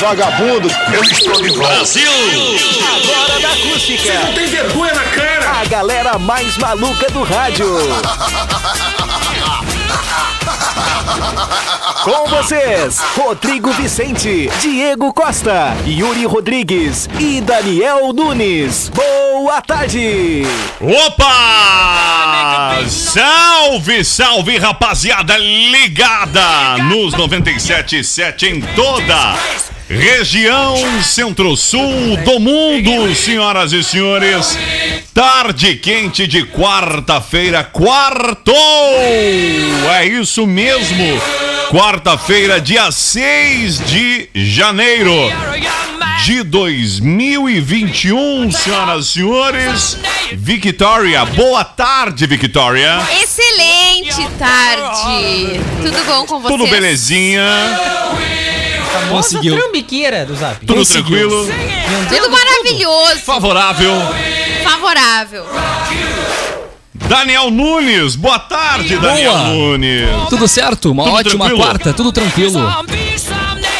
Vagabundo, eu estou de volta. Agora da acústica. Não tem vergonha na cara! A galera mais maluca do rádio. Com vocês, Rodrigo Vicente, Diego Costa, Yuri Rodrigues e Daniel Nunes. Boa tarde! Opa! Salve, salve, rapaziada ligada nos 97.7 em toda região centro-sul do mundo, senhoras e senhores. Tarde quente de quarta-feira, quartou! É isso mesmo. Quarta-feira, dia 6 de janeiro de 2021, senhoras e senhores. Victoria, boa tarde, Victoria. Excelente tarde. Tudo bom com vocês? Tudo belezinha? Conseguiu. trambiqueira do Zap. Tudo tranquilo? Tudo maravilhoso. Favorável? Favorável. Daniel Nunes, boa tarde, Daniel Boa. Nunes. Tudo certo? Uma Tudo ótima tranquilo? quarta, tudo tranquilo.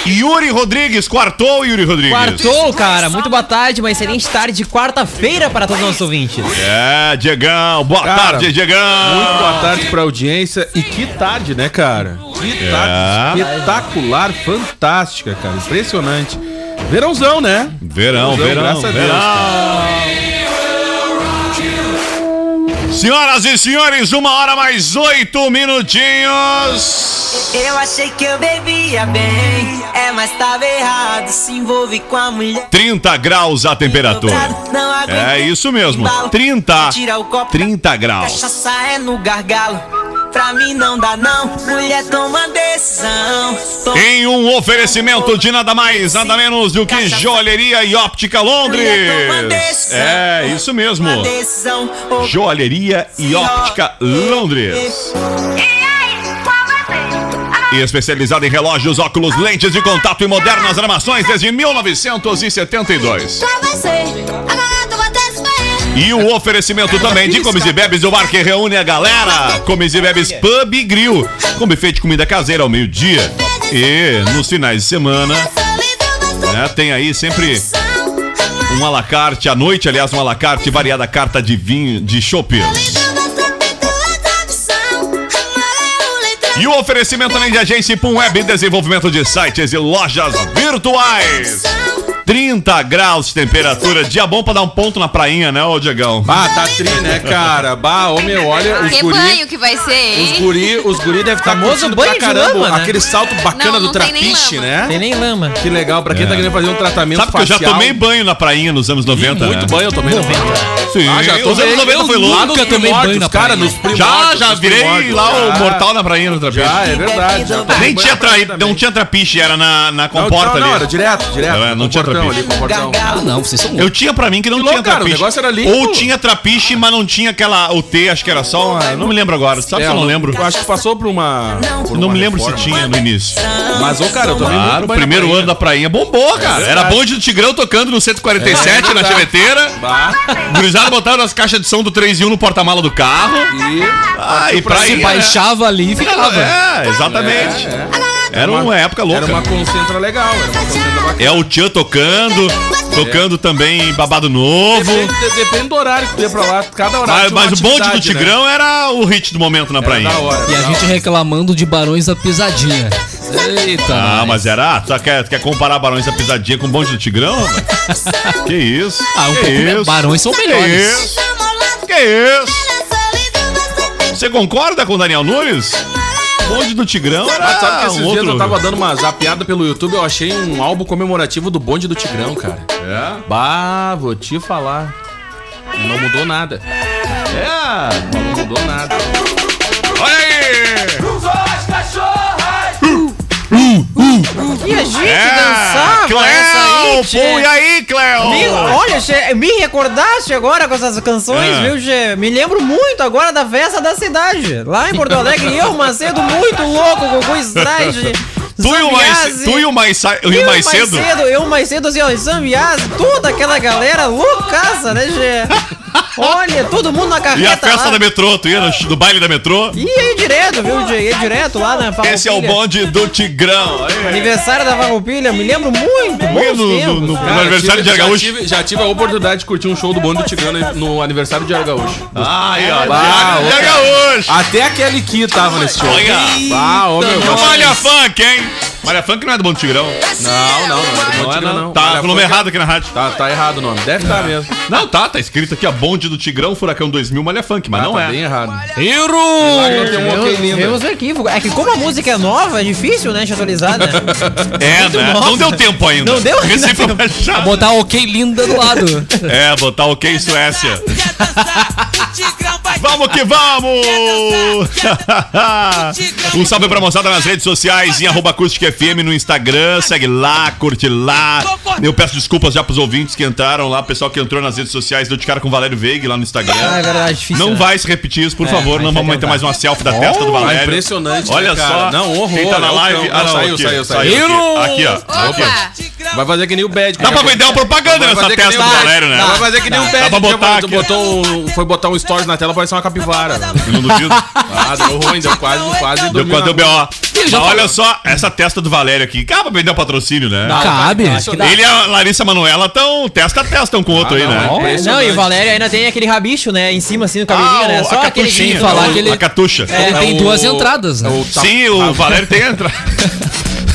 Yuri Rodrigues, quartou, Yuri Rodrigues. Quartou, cara. Muito boa tarde, uma excelente tarde de quarta-feira para todos os nossos ouvintes. É, Diegão, boa Cara, tarde, Diegão. Muito boa tarde pra audiência. E que tarde, né, cara? Que tarde espetacular, fantástica, cara. Impressionante. Verãozão, né? Verão, Verãozão, verão, graças a Deus, verão. Senhoras e senhores, uma hora mais oito minutinhos. Eu achei que eu bebia bem, é, mas tava errado. Se envolve com a mulher. 30 graus a temperatura. É isso mesmo, embalo. 30, Tira o copo 30 graus. Cachaça é no gargalo. Pra mim não dá não, mulher toma decisão. Toma Em um oferecimento de nada mais, nada menos do que Joalheria e Óptica Londres. É, isso mesmo. Joalheria e Óptica Londres. E especializada em relógios, óculos, lentes de contato e modernas armações desde 1972. E o oferecimento também de Comes e Bebes do bar que reúne a galera. Comes e Bebes Pub e Grill. Com buffet de comida caseira ao meio-dia. E nos finais de semana, né, tem aí sempre um alacarte, à noite, aliás, um alacarte, variada carta de vinho, de chopp. E o oferecimento também de agência Pum Web, desenvolvimento de sites e lojas virtuais. 30 graus de temperatura, dia bom pra dar um ponto na prainha, né, ô Diegão? Ah, tá tri, né, cara? Bah, ô meu, olha, os Que guri. banho que vai ser, Os hein? guri, os guri devem estar Famoso curtindo banho pra de caramba. lama, né? Aquele salto bacana Não, do não nem trapiche, né? Tem nem lama. Que legal, pra quem tá querendo fazer um tratamento Sabe que eu já facial. tomei banho na prainha nos anos 90, Muito né? banho, eu tomei 90. Sim, Ah, já os anos 90 foi louco. Nunca tomei primórdios, banho na cara, nos Já, já virei primórdios. lá o mortal na prainha no trapiche. Já, é verdade. Nem tinha, não tinha trapiche, era na, comporta não, não, era ali. direto, direto. Não, é, não tinha comportão trapiche. ali, comportão. Ah, não, vocês são Eu tinha pra mim que não Que tinha louco, cara, o trapiche. negócio era limpo. Ou tinha trapiche, mas não tinha aquela. O T, acho que era só uma. Não me lembro agora. Sabe se eu não lembro? Eu acho que passou por uma. por Não uma me lembro se reforma. tinha no início. Mas, ô, cara, eu tomei Claro, o primeiro prainha. ano da prainha bombou, cara. Era verdade. bonde do Tigrão tocando no 147 na cheveteira. Gurizada botaram as caixas de som do 3 e 1 no porta-mala do carro. e... Ah, e pra Se baixava ali e ficava. É, exatamente. Era uma época louca. Era uma concentra legal, era uma concentra. É o Tchan tocando, tocando também Babado Novo. Depende, depende do horário que tu ia pra lá, cada horário Mas, tinha uma mas o bonde do atividade, né? Tigrão era o hit do momento na Era hora. E a gente reclamando de Barões da Pisadinha. Eita, Ah, nós. mas era. Tu quer, tu quer comparar Barões da Pisadinha com o bonde do Tigrão? que isso? Ah, um que pouco me- Barões são Que melhores. isso? Que isso? Você concorda com o Daniel Nunes? Bonde do Tigrão era Mas sabe que esses um dias outro... eu tava dando uma zapeada pelo YouTube, eu achei um álbum comemorativo do bonde do Tigrão, cara. É? Bah, vou te falar. Não mudou nada. É. Não mudou nada. Olha aí! E a gente É, dançava Cléo! Pô, e aí, Cleo? Me- olha, che, me recordaste agora com essas canções, É. viu, Che? Me lembro muito agora da festa da cidade. Lá em Porto Alegre, eu, Macedo, muito louco, Gugu Stride. Tu e o mais, tu e o mais, sa- e o mais cedo? Eu mais cedo, assim, ó, Zambiase, toda aquela galera loucaça, né, Che? Olha, todo mundo na carreta E a festa lá. da metrô, tu ia no, no baile da metrô? E aí direto, viu? Ia direto lá na Farroupilha. Esse é o bonde do Tigrão. Aí. Aniversário da Farroupilha, me lembro muito, bons no- no- tempos. no- cara. no aniversário de já Argaúcho. tive, já tive a oportunidade de curtir um show do Bonde do Tigrano no aniversário de Argaúcho. Ai, ó, Ah, Diago ô, Gaúcho. Até a Kelly Ki tava nesse show. Olha. Ah, ô, meu. O Malha Funk, hein? Malha Funk não é do Bonde do Tigrão. Não, não, não é do Bonde do Não é, Tigrão, não. Tá o nome errado aqui na rádio. Tá, tá errado o nome. Deve estar mesmo. Não, tá, tá escrito aqui, ó, Bonde do Tigrão, Furacão 2000, Malha Funk, mas Ah, não tá é. bem errado. Errou! Lá que não tem um ok Vemos, lindo. vemos o arquivo. É que como a música é nova, é difícil, né, de atualizar, né? É, né? nova. Não deu tempo ainda. Não deu? Esse Não deu. Botar ok linda do lado. É, botar ok Suécia. Vamos que vamos! um salve pra moçada nas redes sociais, em arroba Acústica FM no Instagram. Segue lá, curte lá. Eu peço desculpas já pros ouvintes que entraram lá, pessoal que entrou nas redes sociais, deu de cara com o Valério Veiga lá no Instagram. Ah, é verdade, difícil. Não né? vai se repetir isso, por É, favor. Não vamos tentar. mais uma selfie da testa do Oh, Valério. impressionante, Olha né, cara? só. Não, horror. Quem tá na é o live. Ah, não, Saiu, aqui, saiu, saiu. saiu. Aqui, ó. Aqui, ó. Opa! Vai fazer que nem o Bad. Dá pra vender uma propaganda nessa testa do. Valério, né? Vai fazer que nem o Dá Bad. pra botar Tu aqui. botou um, foi botar um stories na tela, parece uma capivara. Eu não duvido. Ah, deu ruim, deu quase, quase Deu quando deu B.O. Mas olha só, essa testa do Valério aqui. Cara, pra vender um patrocínio, né? Não, Cabe. impressionante. Ele e a Larissa Manoela estão testa a testa um com o outro Ah, aí, né? ó. Não, e o Valério ainda tem aquele rabicho, né? Em cima, assim, no cabelinho, Ah, né? Só a aquele falar o- que ele- A catucha. É, Ele tem o- duas entradas, né? o tá- Sim, o Valério tem entrada.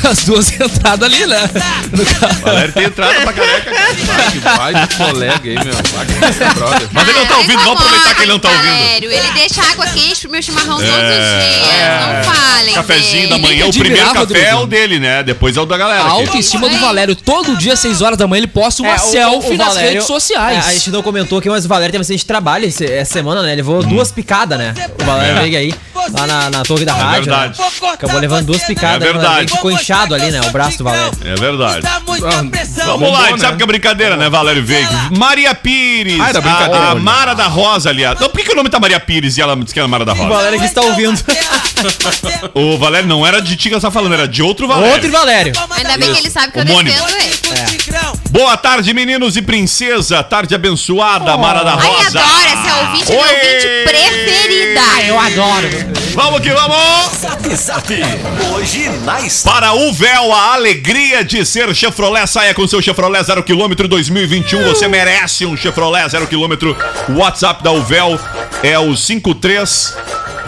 As duas entradas ali, né? No. O Valério tem entrada pra careca, cara. Vai que vai de colega aí, meu. Vai que brother. Mas ele não tá ouvindo, vamos aproveitar que ele não tá ouvindo. Valério, ele deixa água quente pro meu chimarrão todos os É. dias. Não falem. Cafezinho da manhã, o primeiro café é o dele, né? Depois é o da galera. A autoestima do Valério. Todo dia, 6 horas da manhã, ele posta uma É, o- selfie o nas Valério- redes sociais. É, a gente não comentou aqui, mas o Valério tem bastante trabalho essa semana, né? Ele levou duas picadas, né? O Valério veio aí, lá na, na torre da rádio. É. verdade. né? Acabou levando duas picadas. É né? O verdade. Ficou inchado ali, né? O braço do Valério. É verdade. Ah, Vamos lá, a gente sabe né? que é brincadeira, né, Valério Veiga? Maria Pires. Ah, era brincadeira, A, a né? Mara da Rosa, aliás. Não, por que, que o nome tá Maria Pires e ela diz que é a Mara da O Rosa? Valério que está ouvindo. O Valério não era de ti que ela tá falando, era de outro Valério. Outro Valério. Ainda bem que ele sabe que eu Homônimo. defendo ele. Boa tarde, meninos e princesa. Tarde abençoada, Mara da Ai, Rosa. adoro essa ouvinte, é minha Oi. ouvinte preferida. Eu adoro. Vamos que vamos! Zap Zap. Hoje na Para o véu, a alegria de ser Chevrolet. Saia com seu Chevrolet 0 km 2021. Você merece um Chevrolet 0 km. O WhatsApp da Uvel é o 53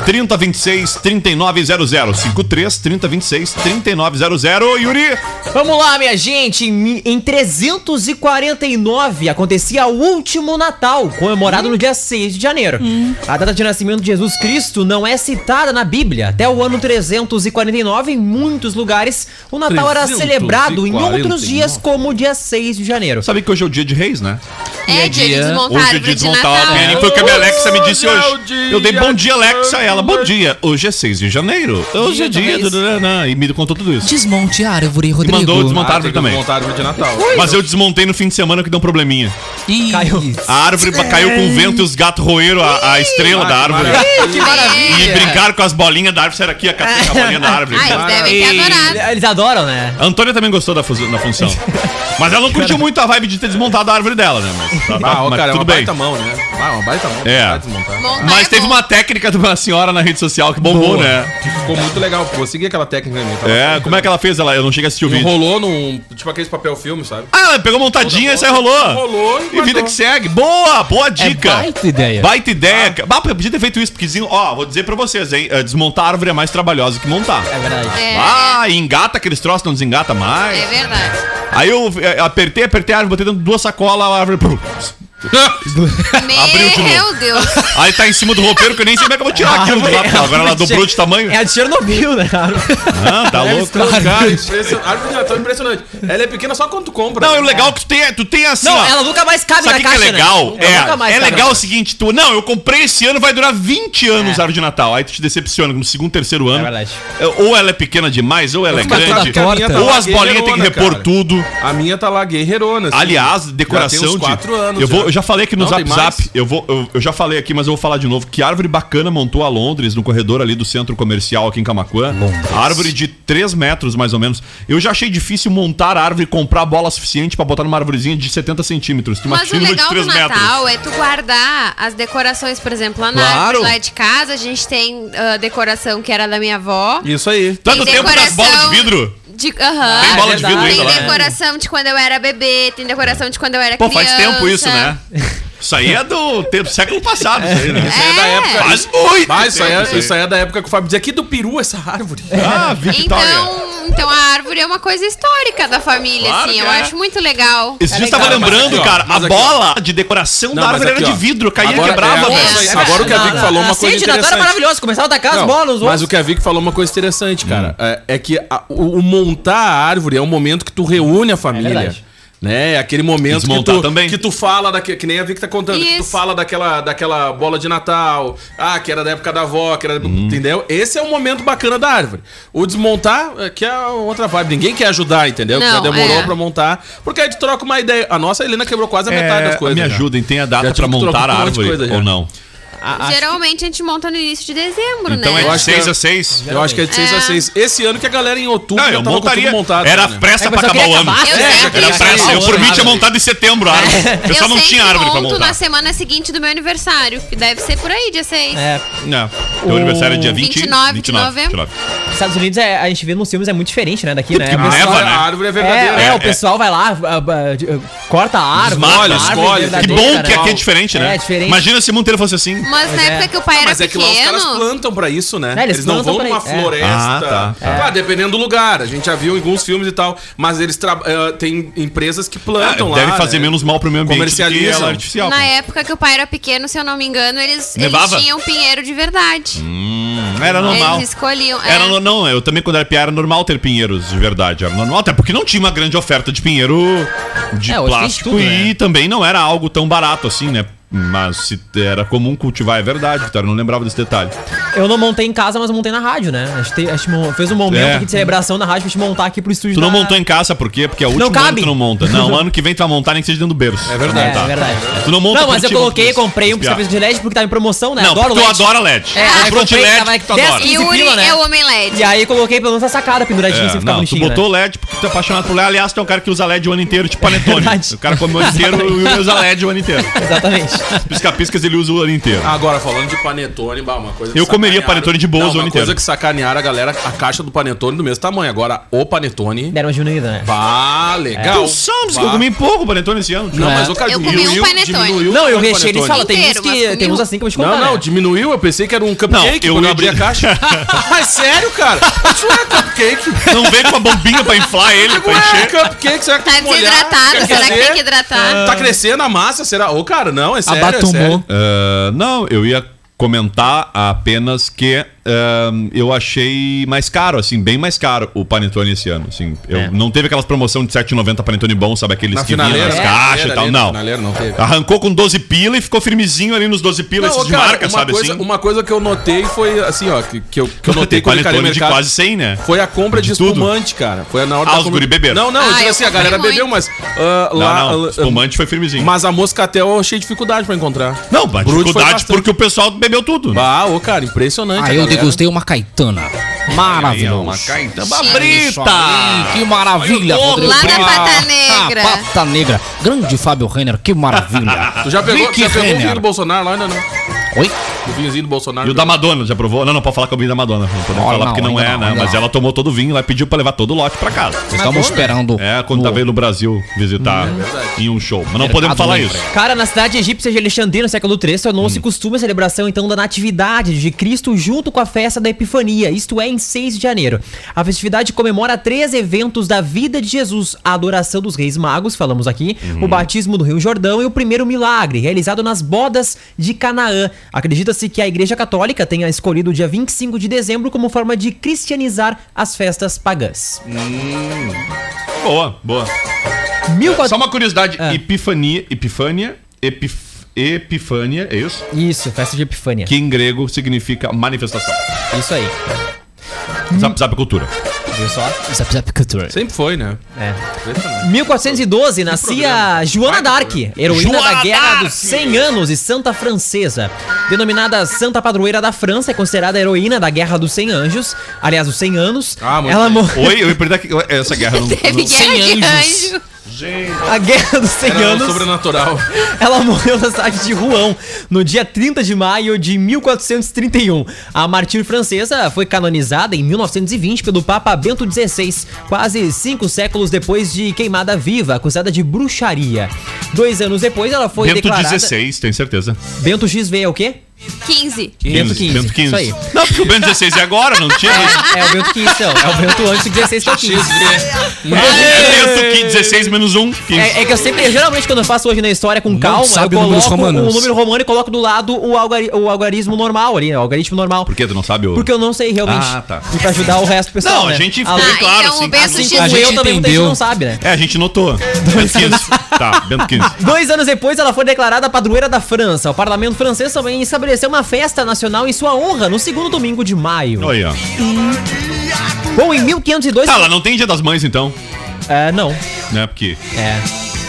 3026 3900. 53 3026 3900. Yuri, Vamos lá, minha gente. Em mi- Em 349 acontecia o último Natal, comemorado no dia 6 de janeiro. A data de nascimento de Jesus Cristo não é citada na Bíblia. Até o ano 349, em muitos lugares, o Natal era 349. celebrado em outros dias, como o dia 6 de janeiro. sabe que hoje é o dia de reis, né? É dia de dia- desmontar Hoje é dia de de desmontar a Natal. Foi o que a minha Alexa me disse Hoje é Eu dei bom dia, de Alexa, a ela. Bom dia. Hoje é 6 de janeiro. Hoje é Dia do do- Reis. do- do- E me contou tudo isso. Desmonte a árvore, E Rodrigo. mandou desmontar a Ah, árvore também. montar árvore de Natal. Mas eu desmontei no fim de semana que deu um probleminha. Ih, Caiu. A árvore caiu com o vento e os gatos roeram a, a estrela Ah, da que árvore. Que maravilha! E brincaram com as bolinhas da árvore. Saíram aqui, a a bolinha da árvore. Ah, eles devem ter adorado. Eles adoram, né? A Antônia também gostou da, da função. Mas ela não curtiu muito a vibe de ter desmontado a árvore dela, né? Mas, tá- Ah, ó, mas cara, é tudo uma bem. baita mão, né? Ah, uma baita mão. É. Desmontar. Mas é teve bom. uma técnica de uma senhora na rede social que bombou, né? Ficou muito legal. Vou seguir aquela técnica É, como é que ela fez? Ela, eu não cheguei a assistir o vídeo. Enrolou num. Tipo aqueles papel filme, sabe? Ah, ela pegou montadinha e Toda sai rolou. Enrolou e E vida que segue. Boa, boa é dica. baita ideia. Baita ideia. Bah, eu podia ter feito isso, porque, ó, vou dizer pra vocês, hein? eh, Desmontar a árvore é mais trabalhosa que montar. É verdade. É, Ah, e engata aqueles troços, não desengata mais. é verdade. Aí eu eh, apertei, apertei a árvore, botei dentro de duas sacolas, a árvore. pum, Abriu de Meu novo. Deus. Aí tá em cima do roupeiro que eu nem sei como é que eu vou tirar aquilo de lá, porque agora ela dobrou de tamanho. É a de Chernobyl, né, cara? Ah, tá louco. Cara, impressionante. A árvore de Natal é impressionante. Ela é pequena só quando tu compra. Não, né? é o legal que tu tem, tu tem assim, Não, ó. ela nunca mais cabe Sabe o na que, que caixa, é legal? né? Nunca mais É, é cabe legal o seguinte, tu, não, eu comprei esse ano, vai durar 20 anos a árvore de Natal. Aí tu te decepciona no segundo, terceiro ano. verdade. É, Ou ela é pequena demais, ou ela é grande. Ou as bolinhas tem que repor tudo. A minha tá lá guerreirona. assim. Aliás, decoração de. quatro anos eu, vou, já. eu já falei aqui no Não, Zap Zap. Eu, vou, eu, eu já falei aqui, mas eu vou falar de novo. Que árvore bacana montou a Londres, no corredor ali do centro comercial aqui em Camacuã. Árvore de 3 metros, mais ou menos. Eu já achei difícil montar a árvore e comprar bola suficiente pra botar numa árvorezinha de 70 centímetros. Tu Mas o legal de do 3 metros. Natal é tu guardar as decorações, por exemplo, lá na Claro. árvore lá de casa, a gente tem ah, decoração que era da minha avó. Isso aí. No Tem tempo das bolas de vidro. De, aham. Tem bola de vidro Tem ainda lá. decoração de quando eu era bebê, tem decoração de quando eu era Pô, criança. faz tempo isso, né? Isso aí é do tempo, século passado, isso aí, né? Isso aí é da época. Faz muito Mas isso aí, tempo é, isso aí. é da época que o Fábio dizia aqui do peru essa árvore. Ah, Victoria. Então, então a árvore é uma coisa histórica da família, Claro assim. que Eu é. acho muito legal. Esse dia eu Mas lembrando, aqui, ó, cara, mas a aqui, ó. bola de decoração Não, da mas árvore aqui, era ó. de vidro, caía e Agora- quebrava, é, velho. isso aí. Agora o que a Vic falou uma coisa Assim, Natal era interessante. maravilhoso. Começava a tacar as Não, bolas mas outros. o que a Vic falou uma coisa interessante, cara. É, é que a- o, o montar a árvore é um momento que tu reúne a família. verdade. Né? É aquele momento que tu, também. que tu fala, daque, que nem a Vic tá contando, que tu Isso. fala daquela, daquela bola de Natal, ah, que era da época da avó, que era. Uhum. Entendeu? Esse é o momento bacana da árvore. O desmontar, é, que é outra vibe. Ninguém quer ajudar, entendeu? que já Não, demorou é. pra montar. Porque aí tu troca uma ideia. A nossa Helena quebrou quase a metade das É, coisas. me ajudem, tem a data pra que montar a um árvore ou não? Geralmente a gente monta no início de dezembro, Então né? é Eu de acho que 6 é- a 6. Eu acho que é de 6 a É. 6. Esse ano que a galera em outubro Não, eu tava com tudo montaria. montado. Era né? pressa É, pra acabar o ano. Eu né? sempre Era pressa. Eu por mim tinha montado em setembro a árvore. Eu só não tinha árvore pra monto montar. na semana seguinte do meu aniversário, que deve ser por aí, dia 6. É, Não. Teu aniversário é dia 20, 29 de novembro. Estados Unidos, é, a gente vê nos filmes, é muito diferente, né? Daqui, né? Pessoal- neva, né? A árvore é verdadeira. É, é, É, o pessoal vai lá, corta a árvore, a árvore escolhe. Que bom que né? aqui é diferente, né? É, diferente. Imagina se o Monteiro fosse assim. Mas na é. época que o pai Ah, era mas é que lá os caras pequeno. plantam pra isso, né? É, eles eles, não plantam vão pra numa isso, é. floresta. Ah, tá. Ah, dependendo do lugar. A gente já viu em alguns filmes e tal. Mas eles tra... eh, tem empresas que Ah, plantam lá. deve fazer né? menos mal pro meio ambiente do que Comercializam. ela artificial. Na época que o pai era pequeno, se eu não me engano, eles, eles Nevava? tinham pinheiro de verdade. Hum, era normal. Eles escolhiam. é. Era, no- não, eu também quando era piá era normal ter pinheiros de verdade. Era normal, até porque não tinha uma grande oferta de pinheiro de É, hoje tem plástico tudo, e né? também não era algo tão barato assim, né? Mas se era comum cultivar, é verdade, Vitória. Eu não lembrava desse detalhe. Eu não montei em casa, mas eu montei na rádio, né? A gente, te- a gente fez um momento É. aqui de celebração na rádio pra gente montar aqui pro estúdio Tu não da- montou em casa, por quê? Porque é o último ano cabe. que tu não monta. Não, ano que vem tu vai montar nem que seja dentro do berço. É verdade. É, é verdade. Tu não monta Não, mas eu coloquei, comprei um pisca de LED porque tava em promoção, né? Não, porque tu LED. adora LED. É, Comprou de comprei, LED tava porque tu 10, adora. 15 Yuri pila, né? é o homem LED. E aí coloquei pelo menos essa sacada penduradinha É, assim, ficar não, tu bonitinho, botou né? LED porque tu é apaixonado por LED. Aliás, tu é um cara que usa LED o ano inteiro, tipo panetone. O cara come o ano inteiro e o Yuri usa LED o ano inteiro. Exatamente. Pisca-piscas ele usa o ano inteiro. Agora, falando de panetone, bah, uma coisa que Eu comeria panetone de boas Não, o ano Uma coisa inteiro. que sacanearam a galera, a caixa do panetone do mesmo tamanho. Agora, o panetone... Deram uma diminuída, né? Bah, legal. Tu sabes que eu comi pouco panetone esse ano. Não, É. mas o cara Eu comi um diminuiu, panetone. Não, e do recheio eles panetone. falam, tem uns Inteiro, que tem uns assim que eu vou te Não, contar, não, né? diminuiu. Eu pensei que era um Não, cupcake eu quando eu ia abri a caixa. Mas sério, cara? Isso é cupcake. Não vem com uma bombinha pra inflar ele, pra Ué, encher. cupcake, será que Tá desidratado, será que tem que hidratar? Tá crescendo a massa, será? Ô, cara, não, é sério, é sério. Ah, não, eu ia comentar apenas que ah, eu achei mais caro, assim, bem mais caro o panetone esse ano. Assim, eu É. não teve aquelas promoção de 7,90 panetone bom, sabe aqueles Na que vinham nas né? caixas e tal. ali, Não. não teve. Arrancou com 12 pila e ficou firmezinho ali nos 12 pila, Não, esses de cara, marca, sabe coisa, assim? Uma coisa que eu notei foi, assim, ó, que, que eu, que eu notei encarei panetone de mercado. quase 100, né? Foi a compra de, De tudo. espumante, cara. Foi na hora Ah, da os compra- guri beberam. Não, não, eu Ah, digo eu assim, a galera muito. bebeu, mas ah, Não, lá. não, ah, espumante foi firmezinho. Mas a moscatel eu achei dificuldade pra encontrar. Não, dificuldade porque o pessoal bebeu tudo. Ah, ô, cara, impressionante. Aí a eu galera. degustei uma caetana. Maravilhoso. Uma Chique. brita. Que maravilha, Rodrigo. Lá na. Pata Negra. Ah, Pata Negra. Grande Fábio Renner, que maravilha. Tu já pegou, Vicky já pegou o vinho do Bolsonaro lá ainda não? Oi? O vinhozinho do Bolsonaro. E o da Madonna, já provou? Não, não pode falar com o vinho da Madonna. Não podemos falar não, porque não é, não, né? Mas ela tomou todo o vinho e pediu pra levar todo o lote pra casa. Vocês estavam esperando. É, quando tá veio no Brasil visitar em um show. Mas não podemos falar Livre. isso. Cara, na cidade egípcia de Alexandria, no século III, tornou-se costume a celebração então da Natividade de Cristo junto com a festa da Epifania, isto é, em 6 de janeiro. A festividade comemora três eventos da vida de Jesus: a adoração dos Reis Magos, falamos aqui, o batismo do Rio Jordão e o primeiro milagre, realizado nas bodas de Canaã. Acredita-se que a Igreja Católica tenha escolhido o dia 25 de dezembro como forma de cristianizar as festas pagãs. Boa, boa. Mil quatro- Só uma curiosidade. Ah. Epifania, Epifânia, Epif, Epifânia, é isso? Isso, festa de Epifânia. Que em grego significa manifestação. Isso aí. Zap, zap cultura. Viu só? Zap Zap Culture. Sempre foi, né? É. Impressionante. 1412 nascia Joana d'Arc, heroína Joana da Guerra dos 100 Anos e Santa Francesa. Denominada Santa Padroeira da França, é considerada heroína da Guerra dos 100 Anjos. Aliás, os 100 anos. Ah, muito ela bem. morreu. Oi, eu ia que essa guerra não. Teve não- guerra de anjos. Anjo. A Guerra dos 100 Era Anos. sobrenatural. Ela morreu na cidade de Rouen, no dia 30 de maio de 1431. A mártir francesa foi canonizada em 1920 pelo Papa Bento XVI, quase cinco séculos depois de queimada viva, acusada de bruxaria. Dois anos depois, ela foi Bento declarada... 16, tem certeza. Bento XV é o quê? 15. Bento 15. Bento 15. Isso aí. Não, porque o Bento 16 é agora, não tinha. É, é o Bento 15, então. É o Bento antes do 16 que é o 15. É, Bento 15, 16 menos 1. 15. É, é que eu sempre, geralmente quando eu faço hoje na história com calma, eu coloco o número romano e coloco do lado o, algari o algarismo normal ali, né? O algarismo normal. Por que tu não sabe o. Porque eu não sei realmente. Ah, tá. E pra ajudar o resto do pessoal. Não, a né? gente Além- ficou bem claro, então assim. o Bento Assim como A eu gente também muita gente não sabe, né? É, a gente notou. Bento 15. Tá, Bento 15. Dois anos depois, ela foi declarada padroeira da França. O parlamento francês também estabeleceu uma festa nacional em sua honra no segundo domingo de maio. Olha aí, ó. Bom, em 1502. Tá, ela não tem dia das mães, então. É, não. Né? Porque. É,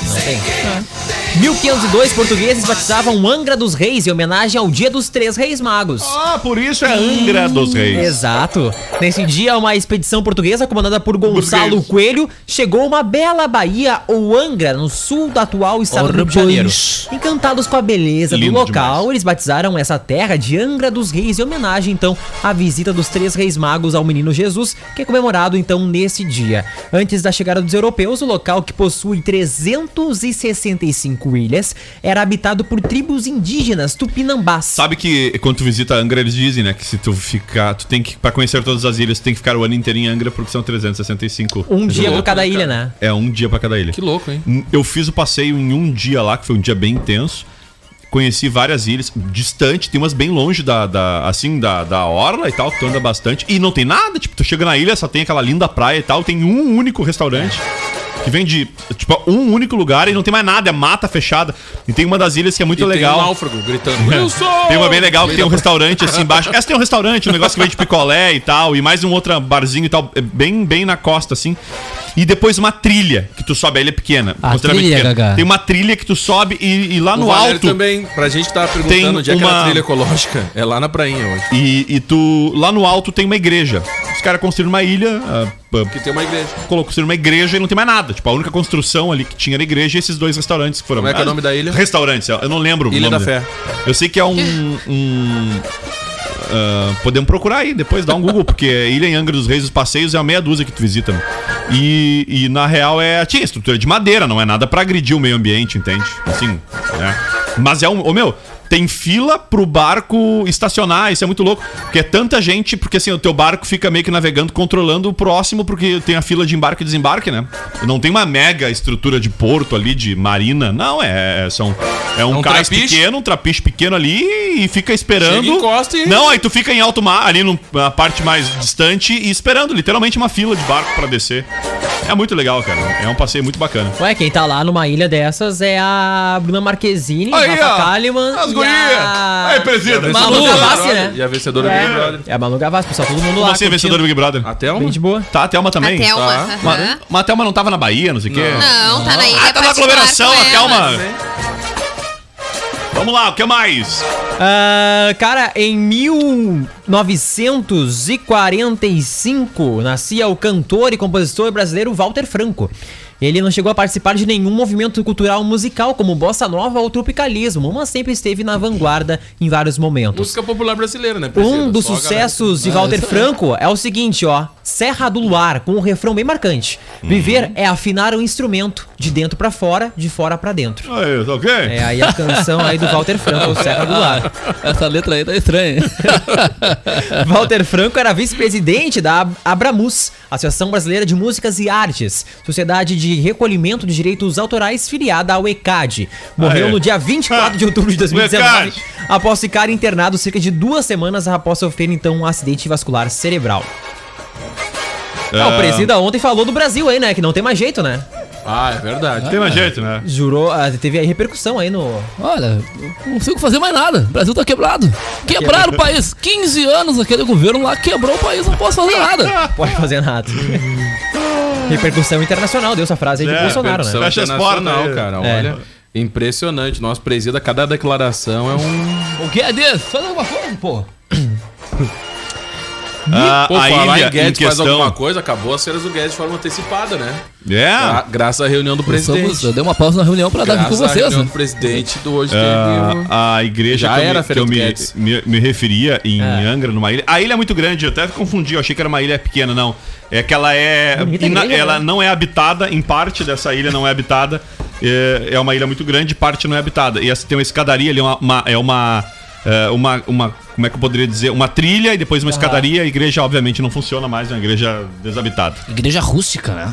não tem. 1502, portugueses batizavam Angra dos Reis em homenagem ao Dia dos Três Reis Magos. Ah, por isso é Angra dos Reis. Exato. Nesse dia, uma expedição portuguesa comandada por Gonçalo Burguês. Coelho chegou a uma bela baía ou Angra, no sul do atual estado do Rio de Janeiro. Encantados com a beleza Lindo do local, demais. eles batizaram essa terra de Angra dos Reis em homenagem, então, à visita dos três reis magos ao menino Jesus, que é comemorado, então, nesse dia. Antes da chegada dos europeus, o local, que possui 365 era habitado por tribos indígenas tupinambás. Sabe que quando tu visita Angra, eles dizem, né? Que se tu ficar. Tu tem que. Pra conhecer todas as ilhas, tu tem que ficar o ano inteiro em Angra, porque são 365. Um dia louco, por cada né, ilha, né? É um dia pra cada ilha. Que louco, hein? Eu fiz o passeio em um dia lá, que foi um dia bem intenso. Conheci várias ilhas, distante, tem umas bem longe da, da assim, da, da orla e tal, que tu anda bastante. E não tem nada, tipo, tu chega na ilha, só tem aquela linda praia e tal, tem um único restaurante. Que vem de, tipo, um único lugar e não tem mais nada, é mata fechada. E tem uma das ilhas que é muito E legal. Tem um náufrago gritando. Eu sou! Tem uma bem legal que tem um restaurante assim embaixo. Essa tem um restaurante, um negócio que vende picolé e tal, e mais um outro barzinho e tal, é bem, bem na costa assim. E depois uma trilha que tu sobe, a ilha é pequena. A trilha, pequena. Tem uma trilha que tu sobe e, e lá O no Valério alto. também, pra gente que tava tem perguntando onde é que era uma- a trilha ecológica, é lá na prainha hoje. E, e tu. Lá no alto tem uma igreja. Caras construíram uma ilha. ah, Que tem uma igreja. colocou construíram uma igreja e não tem mais nada. Tipo, a única construção ali que tinha era a igreja e esses dois restaurantes que foram. Como é que é o nome da ilha? Restaurantes, eu não lembro. Ilha da. Fé. Eu sei que é um. um ah, podemos procurar aí, depois dá um Google, porque a Ilha em Angra dos Reis, os passeios é a meia dúzia que tu visita. né? E, e na real é. Tinha estrutura de madeira, não é nada pra agredir o meio ambiente, entende? Assim, né? Mas é um. Ô meu, tem fila pro barco estacionar, isso é muito louco. Porque é tanta gente, porque assim, o teu barco fica meio que navegando, controlando o próximo, porque tem a fila de embarque e desembarque, né? Não tem uma mega estrutura de porto ali, de marina. Não, é. São, é um, um cais trapiche. pequeno, um trapiche pequeno ali e fica esperando. Chega, encosta e- Não, aí tu fica em alto mar, ali no- na parte mais distante e esperando, literalmente uma fila de barco pra descer. É muito legal, cara. É um passeio muito bacana. Ué, quem tá lá numa ilha dessas é a Bruna Marquezine, Aí, Rafa ó, Kalimann as gurias. a... Aí, presida. Malu Vencedora Gavassi, né? E a vencedora do Big Brother. É a Manu Gavassi, pessoal, todo mundo lá. assim, vencedor do Big Brother? Até Bem uma. de boa. Tá, a Thelma também. A Thelma. Tá. aham. Mas mas a Thelma não tava na Bahia, não sei o quê. Não, tá na ilha Ah, tá na aglomeração, a Thelma. Vamos lá, o que mais? Ah, cara, em 1945 nascia o cantor e compositor brasileiro Walter Franco. Ele não chegou a participar de nenhum movimento cultural musical, como bossa nova ou tropicalismo, mas sempre esteve na vanguarda em vários momentos. Música popular brasileira, né? Priscila? Um dos Só sucessos de Walter. Franco é o seguinte, ó. Serra do Luar, com um refrão bem marcante. Uhum. Viver é afinar o instrumento, de dentro pra fora, de fora pra dentro. Aí, tá ok? É aí a canção aí do Walter Franco, Serra do Luar. Essa letra aí tá estranha. Walter Franco era vice-presidente da Ab- Abramus, Associação Brasileira de Músicas e Artes, sociedade de recolhimento de direitos autorais filiada ao ECAD. Morreu é. no dia 24 de outubro de 2019, ECAD. após ficar internado cerca de duas semanas após sofrer então um acidente vascular cerebral. Ah, o presida ontem falou do Brasil aí, né? Que não tem mais jeito, né? Ah, é verdade. Tem mais jeito, né? Jurou, ah, teve aí repercussão aí no. Olha, não consigo fazer mais nada. O Brasil tá quebrado. Quebraram o país. 15 anos aquele governo lá quebrou o país. Não posso fazer nada. Pode fazer nada. repercussão internacional, deu essa frase aí de É, Bolsonaro, né? Fecha as internacional, portas aí. cara. É. Olha, impressionante. Nosso presida, cada declaração é um... O que é desse? Faz alguma coisa, pô. Ah, Pô, a falar ilha em Guedes em faz alguma coisa, acabou as feiras do Guedes de forma antecipada, né? É? Gra- Graças à reunião do presidente. eu dei uma pausa na reunião pra dar com Graças à vocês, reunião né? do presidente do hoje Ah, o- a igreja Já que eu, era me, a que eu me, me, me referia em É. Angra, numa ilha. A ilha é muito grande, eu até confundi, eu achei que era uma ilha pequena, não. É que ela é. Ina- igreja, ela né? não é habitada, em parte dessa ilha não é habitada. É, é uma ilha muito grande, parte não é habitada. E essa tem uma escadaria ali, uma, uma- é uma. É, uma, uma, como é que eu poderia dizer? Uma trilha e depois uma escadaria. A igreja, obviamente, não funciona mais, é uma igreja desabitada. Igreja rústica, né?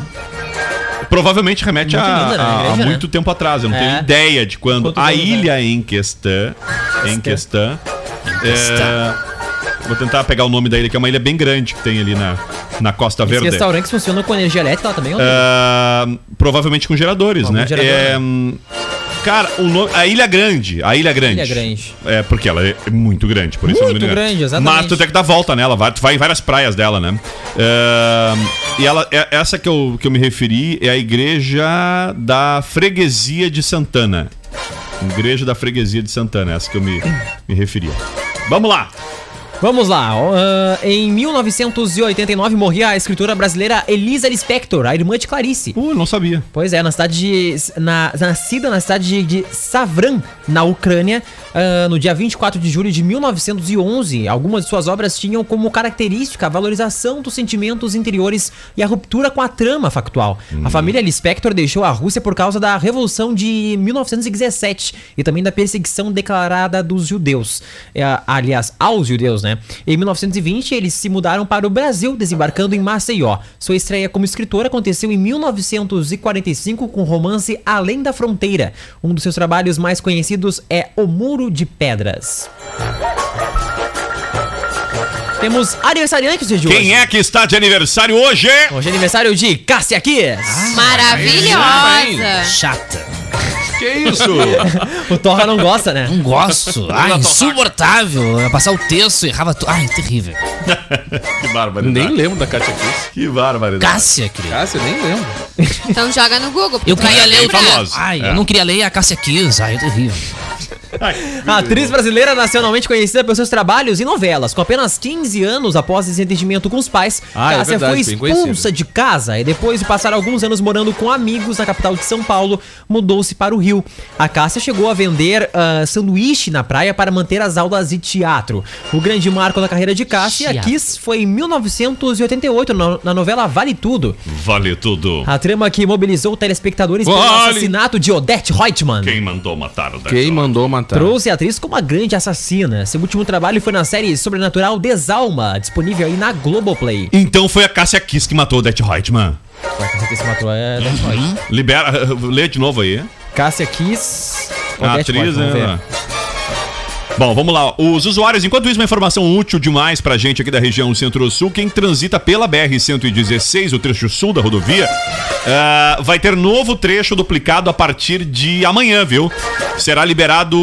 Provavelmente remete Muito a, linda, né, a a- a igreja, né? muito tempo atrás. Eu não É. tenho ideia de quando. Quantos a anos, ilha em questão. Em questão. é, Vou tentar pegar o nome da ilha, que é uma ilha bem grande que tem ali na, na Costa Esses Verde. restaurantes funcionam com energia elétrica lá também, ou não? Ah, provavelmente com geradores, né? gerador, É, né? Cara, o nome, a Ilha Grande. A Ilha Grande. Ilha Grande. É, porque ela é muito grande, por isso não me Muito engano. grande, exatamente. Mas tu tem que dar volta nela, vai, tu vai em várias praias dela, né? É, e ela, é- essa que eu, que eu me referi é a igreja da Freguesia de Santana. Igreja da Freguesia de Santana, essa que eu me, me referia. Vamos lá! Vamos lá. ah, em 1989 morria a escritora brasileira Elisa Lispector, a irmã de Clarice. Uh, não sabia. Pois é, na cidade de. Na, nascida na cidade de, Savran, na Ucrânia, ah, no dia 24 de julho de 1911. Algumas de suas obras tinham como característica a valorização dos sentimentos interiores e a ruptura com a trama factual. A família Lispector deixou a Rússia por causa da Revolução de 1917 e também da perseguição declarada dos judeus. É, aliás, aos judeus, né? Em 1920, eles se mudaram para o Brasil, desembarcando em Maceió. Sua estreia como escritora aconteceu em 1945 com o romance Além da Fronteira. Um dos seus trabalhos mais conhecidos é O Muro de Pedras. Temos aniversariantes de hoje. Quem é que está de aniversário hoje? Hoje é aniversário de Cássia Kiss. Maravilhosa. Chata. Que isso? O Torra não gosta, né? Não gosto. Ai, insuportável. Ia passar o texto, errava tudo. Ai, terrível. que barbaridade. Nem lembro da Katia Kiss. Que barbaridade. Cássia, querido. Cássia, nem lembro. Então joga no Google. Eu tu vai queria ler o. Ai, É. eu não queria ler a Cássia Kiss. Ai, é terrível. A atriz brasileira nacionalmente conhecida pelos seus trabalhos e novelas. Com apenas 15 anos após desentendimento com os pais, Ah, é Cássia verdade, foi expulsa de casa e depois de passar alguns anos morando com amigos na capital de São Paulo, mudou-se para o Rio. A Cássia chegou a vender ah, sanduíche na praia para manter as aulas de teatro. O grande marco da carreira de Cássia Teatro. Kiss foi em 1988, na, na novela Vale Tudo. Vale tudo. A trama que mobilizou telespectadores pelo Vale. assassinato de Odette Reutemann. Quem mandou matar o Quem mandou matar? Trouxe a atriz como a grande assassina. Seu último trabalho foi na série Sobrenatural Desalma, disponível aí na Globoplay. Então foi a Cássia Kiss que matou o Det Reutemann. Ué, Cássia Kiss matou é Odette Reutemann. Libera, lê de novo aí. Cássia Kiss. A atriz, né? Bom, vamos lá. Os usuários, enquanto isso, uma informação útil demais pra gente aqui da região Centro-Sul. Quem transita pela BR-116, o trecho sul da rodovia, ah, vai ter novo trecho duplicado a partir de amanhã, viu? Será liberado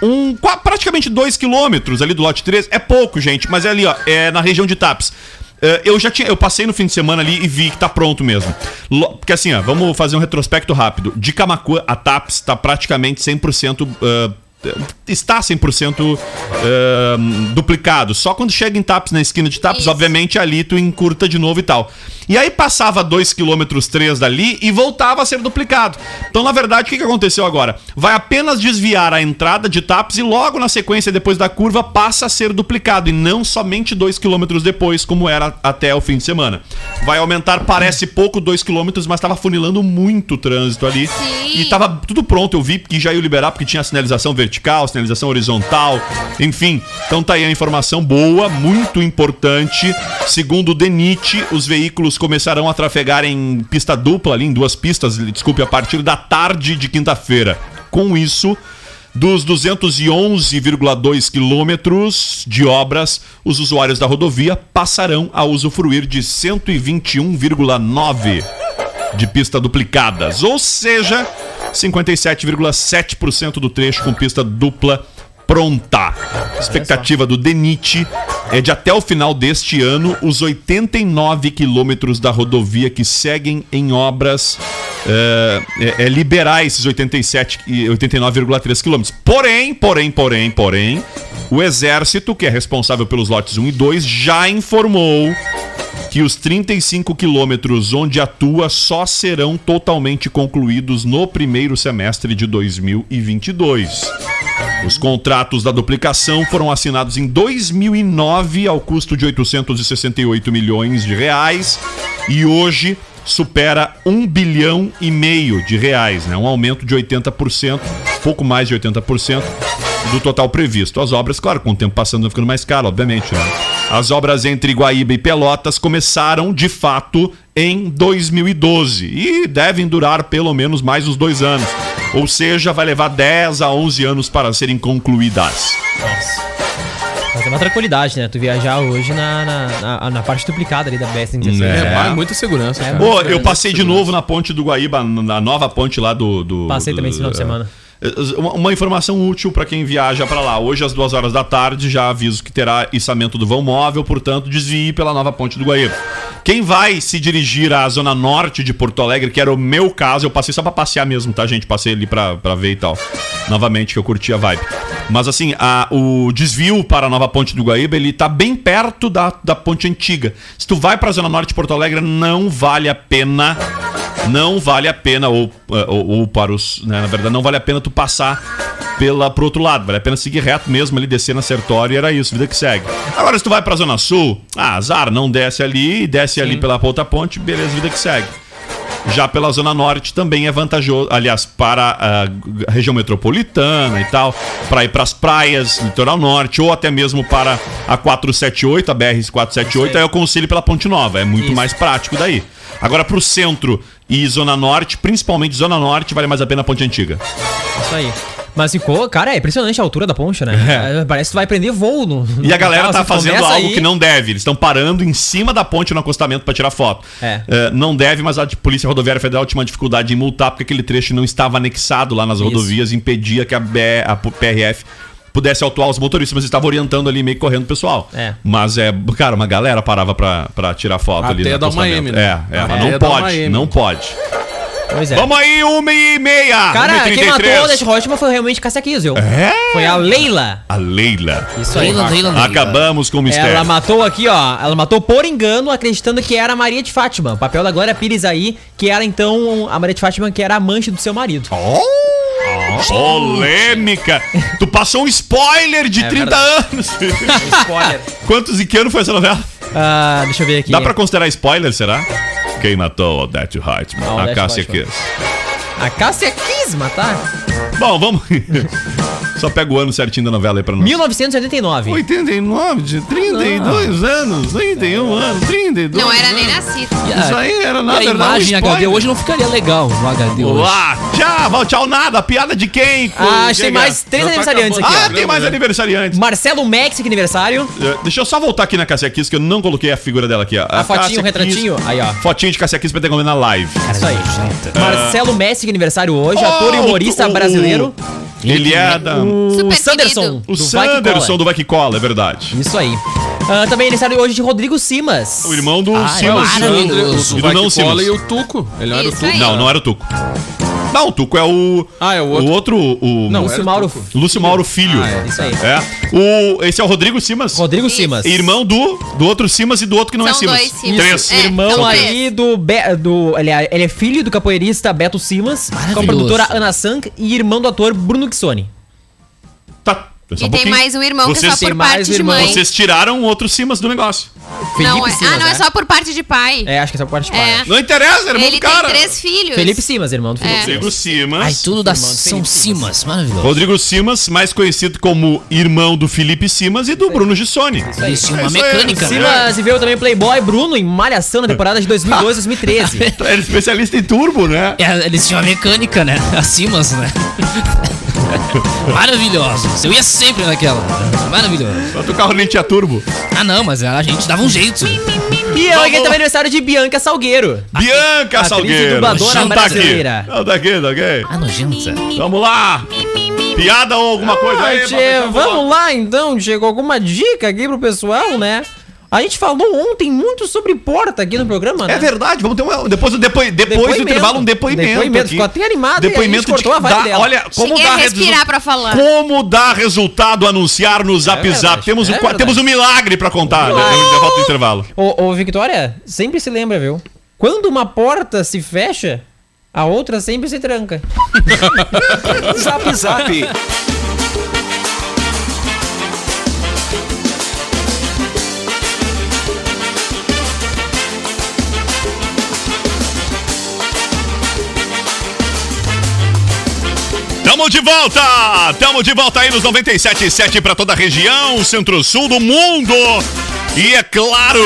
um praticamente 2 quilômetros ali do lote 3. É pouco, gente, mas é ali, ó, é na região de Taps. Eh, eu já tinha, eu passei no fim de semana ali e vi que tá pronto mesmo. Porque assim, ó, vamos fazer um retrospecto rápido. De Camacuã a Taps tá praticamente 100% ah, eh, está 100% eh, duplicado. Só quando chega em Tapes, na esquina de Tapes, Isso. obviamente ali tu encurta de novo e tal. E aí passava 2 km 3 dali e voltava a ser duplicado. Então, na verdade, o que, que aconteceu agora? Vai apenas desviar a entrada de Tapes e logo na sequência, depois da curva, passa a ser duplicado e não somente 2 km depois, como era até o fim de semana. Vai aumentar, parece pouco, 2 km, mas estava funilando muito o trânsito ali. Sim. E tava tudo pronto, eu vi que já ia liberar, porque tinha sinalização vertical, sinalização horizontal, enfim. Então tá aí a informação boa, muito importante. Segundo o DENIT, os veículos começarão a trafegar em pista dupla, ali em duas pistas, desculpe, a partir da tarde de quinta-feira. Com isso, dos 211,2 quilômetros de obras, os usuários da rodovia passarão a usufruir de 121,9 de pista duplicadas, ou seja, 57,7% do trecho com pista dupla pronta. Expectativa do DENIT é de até o final deste ano os 89 quilômetros da rodovia que seguem em obras é, é- é liberar esses 87 e 89,3 quilômetros. Porém, porém, porém, porém, o Exército, que é responsável pelos lotes 1 e 2, já informou que os 35 quilômetros onde atua só serão totalmente concluídos no primeiro semestre de 2022. Os contratos da duplicação foram assinados em 2009 ao custo de 868 milhões de reais e hoje supera 1 bilhão e meio de reais, né? Um aumento de 80%, pouco mais de 80% do total previsto. As obras, claro, com o tempo passando vai ficando mais caro, obviamente, né? As obras entre Guaíba e Pelotas começaram, de fato, em 2012 e devem durar pelo menos mais uns dois anos. Ou seja, vai levar 10 a 11 anos para serem concluídas. Mas é uma tranquilidade, né? Tu viajar hoje na, na, na, na parte duplicada ali da BS-116. É. É, muita segurança. cara. Pô, eu passei de novo na ponte do Guaíba, na nova ponte lá do. do Passei também esse final de semana. Uma informação útil para quem viaja para lá. Hoje, às duas horas da tarde, já aviso que terá içamento do vão móvel, portanto, desvie pela nova ponte do Guaíba. Quem vai se dirigir à zona norte de Porto Alegre, que era o meu caso, eu passei só pra passear mesmo, tá, gente? Passei ali pra ver e tal. Novamente, que eu curti a vibe. Mas assim, a- o desvio para a nova ponte do Guaíba, ele tá bem perto da, da ponte antiga. Se tu vai pra zona norte de Porto Alegre, não vale a pena. Não vale a pena, ou, ou, ou para os. né, na verdade, não vale a pena tu passar pela, pro outro lado. Vale a pena seguir reto mesmo ali, descer na Sertório e era isso, vida que segue. Agora, se tu vai pra Zona Sul, ah, azar, não desce ali, desce ali pela outra ponte, beleza, vida que segue. Já pela Zona Norte também é vantajoso, aliás, para a região metropolitana e tal, para ir para as praias, litoral norte, ou até mesmo para a 478, a BR-478, aí eu conselho pela Ponte Nova, é muito Isso. mais prático daí. Agora para o centro e Zona Norte, principalmente Zona Norte, vale mais a pena a Ponte Antiga. Isso aí. Mas ficou, cara, é impressionante a altura da ponte, né? É, Parece que tu vai prender voo no. no E a galera local, tá você fazendo algo aí- que não deve. Eles estão parando em cima da ponte no acostamento para tirar foto. É. Eh, não deve, mas a Polícia Rodoviária Federal tinha uma dificuldade em multar porque aquele trecho não estava anexado lá nas Isso. rodovias, impedia que a, B- a PRF pudesse autuar os motoristas, mas estava orientando ali meio que correndo o pessoal. É. Mas é, cara, uma galera parava pra, pra tirar foto ali Até no dar uma acostamento. M, né? É, é, mas Até não pode, não pode. Pois é. Vamos aí, uma e meia! Cara, uma e quem 33. matou a Dash Hotman foi realmente Cassia Kiesel. É? Foi a Leila. A Leila. Isso aí. Leila, Leila, Leila. Acabamos com o mistério. Ela matou aqui, ó. Ela matou por engano, acreditando que era a Maria de Fátima. O papel da Glória Pires aí, que era então a Maria de Fátima, que era amante do seu marido. Oh, polêmica! Tu passou um spoiler de É 30 verdade. anos! Spoiler. Quantos e que ano foi essa novela? Ah, deixa eu ver aqui. Dá pra considerar spoiler, será? Quem matou Odette? Ah, a Cássia. Kiss. A Cássia quis matar. Bom, vamos. Só pega o ano certinho da novela aí pra nós. 1989. 89, de 32 anos, 31 anos, 32. Não era nem anos. nascido. E a- Isso aí era e nada, a era um imagem em HD hoje não ficaria legal no HD hoje. Olá, tchau, tchau, nada. Piada de quem? Ah, Quem tem é? mais três tá aniversariantes aqui. Ah, ó. tem mais aniversariantes. Marcelo Mexic, aniversário. Eh, Deixa eu só voltar aqui na Cassia Kiss, que eu não coloquei a figura dela aqui, ó. A fotinho, o retratinho. Kiss- Aí, ó. Fotinho de Cassia Kiss pra ter ver na live. Isso aí. Marcelo Messi, aniversário hoje, ator e Oh, humorista o- o- brasileiro. Ele é da. O Super Sanderson. querido. O do Sanderson Cola. do Vai Que Cola, é verdade. Isso aí. Ah, também aniversário hoje de Rodrigo Simas. O irmão do Ah, Simas. é o Sandro, maravilhoso. o E do Vai não que Simas. cola e o Tuco. Ele não era o Isso Tuco. aí. Não, não era o Tuco. Não, o Tuco é o. Ah, é o O outro. outro. O, Não, Lúcio Mauro. Tuco. Lúcio Mauro Filho. Ah, é. Isso aí. É. O, esse é o Rodrigo Simas. Rodrigo Simas. Irmão do, do outro Simas e do outro que não é São Simas. dois Simas. Três. É, Irmão aí do, Be- do ele, é, ele é filho do capoeirista Beto Simas, com a produtora Ana Sank e irmão do ator Bruno Xoni. Só E um tem pouquinho. mais um irmão que é Vocês- só por parte de mãe. Vocês tiraram outro Simas do negócio. Não, é, Simas, ah, não né? é só por parte de pai. É, acho que essa parte de É. pai. Não interessa, irmão Ele do cara. tem três filhos. Felipe Simas, irmão do Felipe É. Rodrigo Simas. Ai, Simas. tudo da São Felipe Simas. Maravilhoso. Rodrigo Simas, mais conhecido como irmão do Felipe Simas e do Bruno Gissoni. Eles tinham É uma isso aí. mecânica, né? Simas e veio também Playboy Bruno em Malhação na temporada de 2012, 2013. Era especialista em turbo, né? É, eles tinham a mecânica, né? A Simas, né? Maravilhosos. Eu ia sempre naquela. Maravilhoso. Só que o carro nem tinha turbo. Ah, não, mas a gente dava um jeito. E hoje também é aniversário de Bianca Salgueiro. Bianca Salgueiro. dubladora tá aqui. brasileira. Não tá aqui, tá ok? Ah, nojenta. Vamos lá. Piada ou alguma coisa aí? Tchê, vamos lá então, chegou alguma dica aqui pro pessoal, né? A gente falou ontem muito sobre porta aqui no programa, né? É verdade, vamos ter um. Depois, do depois, depois do intervalo, um depoimento. Depoimento, aqui. ficou até animado e a Depoimento de a vibe dá- dela. Olha, como Cheguei dá respirar pra falar. Como dá resultado anunciar no Zap verdade, Zap? Temos, um, é verdade. temos um milagre pra contar né, no intervalo do intervalo. Ô, ô, Victoria, sempre se lembra, viu? Quando uma porta se fecha, a outra sempre se tranca. Zap Zap. Tamo de volta! Tamo de volta aí nos 97.7 pra toda a região, centro-sul do mundo. E é claro,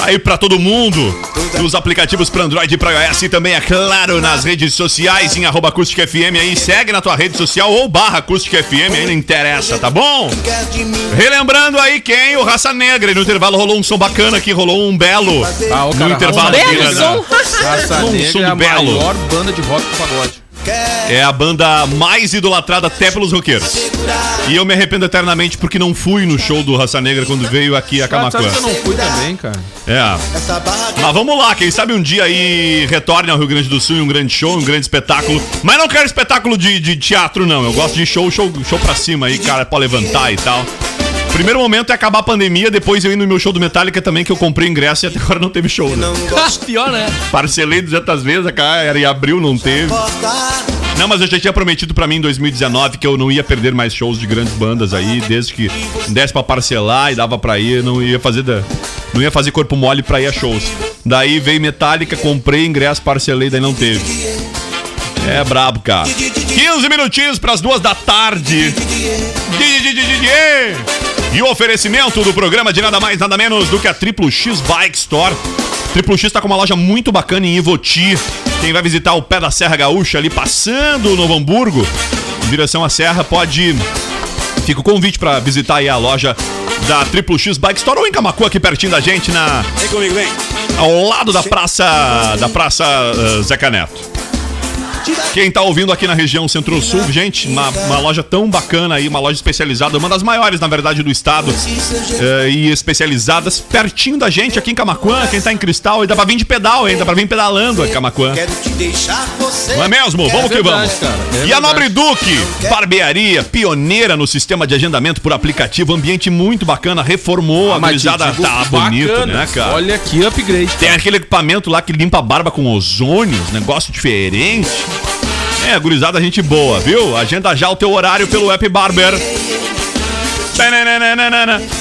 aí pra todo mundo, nos aplicativos para Android e pra iOS e também, é claro, nas redes sociais, em arroba Acústica FM aí, segue na tua rede social ou barra Acústica FM, aí não interessa, tá bom? Relembrando aí quem? O Raça Negra, e no intervalo rolou um som bacana aqui, rolou um belo Ah, o no cara, intervalo aqui, Negra, né, som. Raça Um Negra som é a belo. maior banda de rock do pagode. É a banda mais idolatrada até pelos roqueiros. E eu me arrependo eternamente porque não fui no show do Raça Negra quando veio aqui a Camacuã. eu não fui também, cara? É. Mas vamos lá, quem sabe um dia aí retorne ao Rio Grande do Sul em um grande show, um grande espetáculo. Mas não quero espetáculo de, de teatro, não. Eu gosto de show, show, show pra cima aí, cara, pra levantar e tal. Primeiro momento é acabar a pandemia, depois eu ir no meu show do Metallica também, que eu comprei ingresso e até agora não teve show, né? Pior, né? Parcelei 200 vezes, cara, era em abril, não teve. Não, mas eu já tinha prometido pra mim em 2019 que eu não ia perder mais shows de grandes bandas aí, desde que desse pra parcelar e dava pra ir, não ia fazer da, não ia fazer corpo mole pra ir a shows. Daí veio Metallica, comprei ingresso, parcelei, daí não teve. É brabo, cara. 15 minutinhos pras duas da tarde. E o oferecimento do programa de nada mais, nada menos do que a Triplo X Bike Store. Triplo X tá com uma loja muito bacana em Ivoti. Quem vai visitar o pé da Serra Gaúcha ali passando o Novo Hamburgo, em direção à Serra, pode. Fica o convite pra visitar aí a loja da Triplo X Bike Store ou em Camacuã, aqui pertinho da gente, na Vem comigo, vem. ao lado da praça da praça uh, Zeca Neto. Quem tá ouvindo aqui na região Centro-Sul, gente, uma, uma loja tão bacana aí, uma loja especializada, uma das maiores, na verdade, do estado, eh, e especializadas pertinho da gente aqui em Camacuã, quem tá em Cristal, e dá pra vir de pedal ainda, pra vir pedalando a Camacuã. Não é mesmo? Vamos que verdade, vamos. é e a. Nobre Duque, barbearia, pioneira no sistema de agendamento por aplicativo, ambiente muito bacana, reformou, a Mas gurizada tá bonito, bacana. né, cara? Olha que upgrade. Tem aquele equipamento lá que limpa a barba com ozônio, negócio diferente. É, gurizada, gente boa, viu? Agenda já o teu horário pelo app Barber.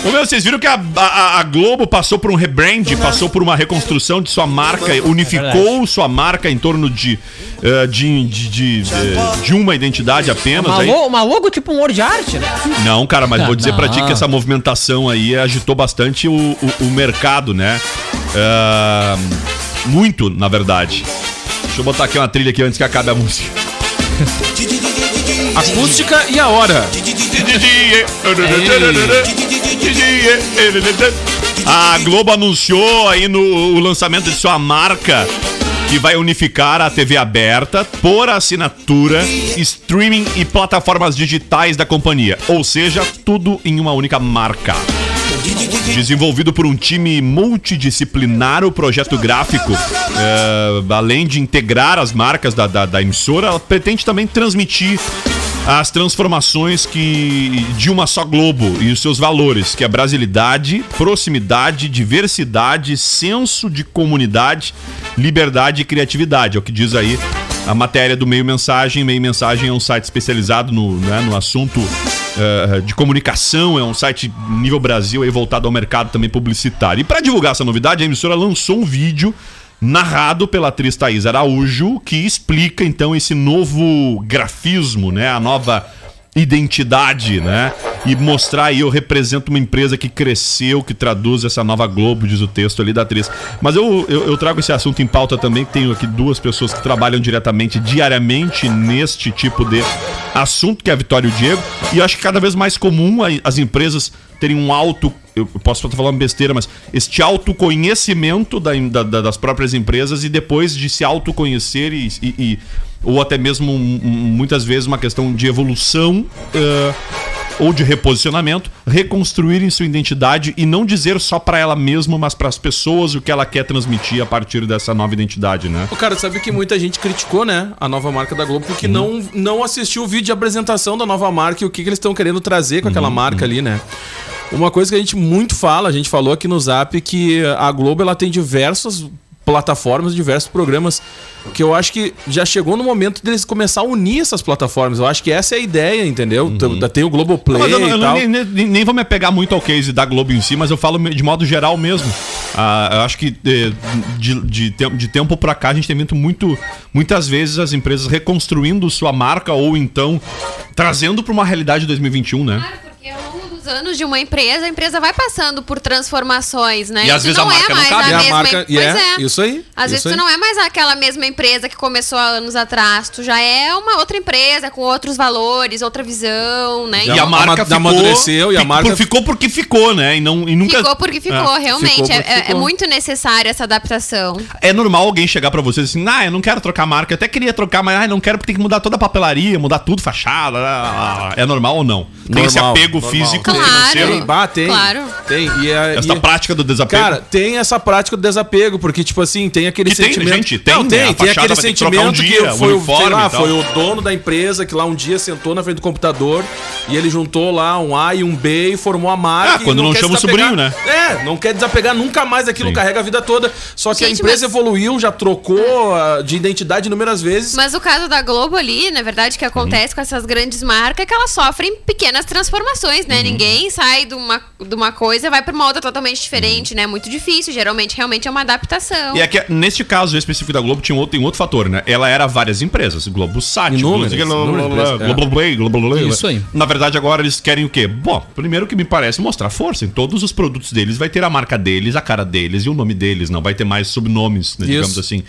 Ô, meu, vocês viram que a, a- a Globo passou por um rebrand, passou por uma reconstrução de sua marca, unificou sua marca em torno de, eh, de, de, de, eh, de uma identidade apenas. Uma, aí. lo, uma logo tipo um Word Art, né? Não, cara, mas vou dizer pra ti que essa movimentação aí agitou bastante o, o, o mercado, né? Ah, muito, na verdade. Deixa eu botar aqui uma trilha aqui antes que acabe a música. Acústica e a hora. A Globo anunciou aí no o lançamento de sua marca que vai unificar a TV aberta por assinatura, streaming e plataformas digitais da companhia. Ou seja, tudo em uma única marca. Desenvolvido por um time multidisciplinar, o projeto gráfico, é, além de integrar as marcas da, da, da emissora, ela pretende também transmitir as transformações que de uma só Globo e os seus valores, que é brasilidade, proximidade, diversidade, senso de comunidade, liberdade e criatividade. É o que diz aí a matéria do Meio Mensagem. Meio Mensagem é um site especializado no, né, no assunto eh, de comunicação, é um site nível Brasil aí voltado ao mercado também publicitário. E para divulgar essa novidade, a emissora lançou um vídeo narrado pela atriz Thaís Araújo, que explica então esse novo grafismo, né, a nova identidade, né? E mostrar aí eu represento uma empresa que cresceu, que traduz essa nova Globo, diz o texto ali da atriz. Mas eu, eu, eu trago esse assunto em pauta também, tenho aqui duas pessoas que trabalham diretamente, diariamente, neste tipo de assunto, que é a Vitória e o Diego. E eu acho que cada vez mais comum as empresas terem um alto. Eu posso estar falando besteira, mas este autoconhecimento da- da- das próprias empresas e depois de se autoconhecer e, e- e- ou até mesmo um- um- muitas vezes uma questão de evolução eh, ou de reposicionamento, reconstruírem sua identidade e não dizer só pra ela mesma, mas pras pessoas o que ela quer transmitir a partir dessa nova identidade, né? Ô, Cara, sabe que muita gente criticou, né, a nova marca da Globo porque Uhum. não, não assistiu o vídeo de apresentação da nova marca e o que, que eles estão querendo trazer com aquela Uhum, marca ali, né? Uma coisa que a gente muito fala, a gente falou aqui no Zap que a Globo ela tem diversas plataformas, diversos programas que eu acho que já chegou no momento deles começar a unir essas plataformas. Eu acho que essa é a ideia, entendeu? Tem o Globoplay Uhum. Mas eu, não- e eu não- tal. nem, nem- nem vou me apegar muito ao case da Globo em si, mas eu falo de modo geral mesmo. Ah, eu acho que eh, de, de, tem- de tempo pra cá a gente tem visto muito, muitas vezes as empresas reconstruindo sua marca ou então trazendo pra uma realidade de 2021, né? Porque ao longo dos anos de uma empresa, a empresa vai passando por transformações, né? E às vezes a marca não cabe. E a a mesma... marca- e pois é, é. isso aí, Às isso vezes tu aí. não é mais aquela mesma empresa que começou há anos atrás. Tu já é uma outra empresa com outros valores, outra visão, né? E a ama- marca ficou, amadureceu e a marca- por- ficou porque ficou, né? E, não, e nunca. Ficou porque ficou, É. realmente. ficou É- porque é, é ficou. muito necessária essa adaptação. É normal alguém chegar pra você assim, ah, eu não quero trocar marca, eu até queria trocar, mas ah, não quero porque tem que mudar toda a papelaria, mudar tudo, fachada. É normal ou não? Tem esse Normal, apego normal. físico, Claro. Financeiro. Tem, bah, tem. Claro. Tem. E a, Essa e- prática do desapego. Cara, tem essa prática do desapego, porque, tipo assim, tem aquele Que tem, sentimento. gente, tem, não, né? tem, A tem aquele trocar um sentimento dia, que foi, o, uniforme sei lá, foi o dono da empresa que lá um dia sentou na frente do computador e ele juntou lá um A e um B e formou a marca. Ah, quando não quer chama o sobrinho, né? É, não quer desapegar nunca mais aquilo, Sim. carrega a vida toda. Só que a Gente, empresa mas- evoluiu, já trocou ah, de identidade inúmeras vezes. Mas o caso da Globo ali, na verdade, que acontece com essas grandes marcas é que elas sofrem pequenas transformações, né? Ninguém sai de uma, de uma coisa e vai pra uma outra totalmente diferente, né? Muito difícil. Geralmente, realmente é uma adaptação. E é que, neste caso específico da Globo, tinha um outro, tem outro fator, né? Ela era várias empresas. Globo Sat, Inúmeras, Globo. Isso aí. Na verdade, agora eles querem o quê? Bom, primeiro que me parece mostrar força. Em todos os produtos deles vai ter a marca deles, a cara deles e o nome deles. Não vai ter mais subnomes, né, digamos assim.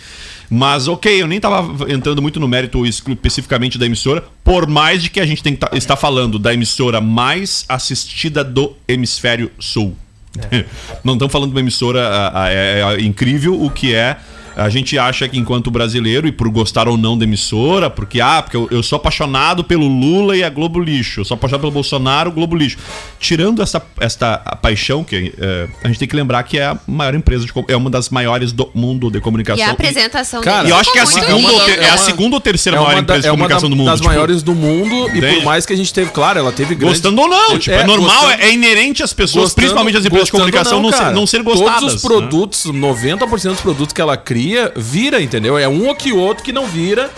Mas, ok, eu nem tava entrando muito no mérito especificamente da emissora, por mais de que a gente tem que tá- estar falando da emissora mais assistida do hemisfério sul. Não estamos falando de uma emissora ah, ah, é, é incrível, o que é. A gente acha que enquanto brasileiro, e por gostar ou não da emissora, porque, ah, porque eu, eu sou apaixonado pelo Lula e a Globo Lixo, eu sou apaixonado pelo Bolsonaro, o Globo Lixo. Tirando essa, esta paixão, que eh, a gente tem que lembrar que é a maior empresa, de, é uma das maiores do mundo de comunicação. E a apresentação Cara, E deles eu acho que é a segunda, ter- é a segunda ou terceira maior da- empresa de é comunicação da- do mundo. das tipo, maiores do mundo e por mais que a gente teve, claro, ela teve grandes... Gostando ou não, tipo, é, É, normal, gostando- é, é inerente às pessoas, Gostando- principalmente as empresas de comunicação, não, ser, cara. não ser gostadas. Todos os né? produtos, 90% dos produtos que ela cria, vira, entendeu? É um ou que outro que não vira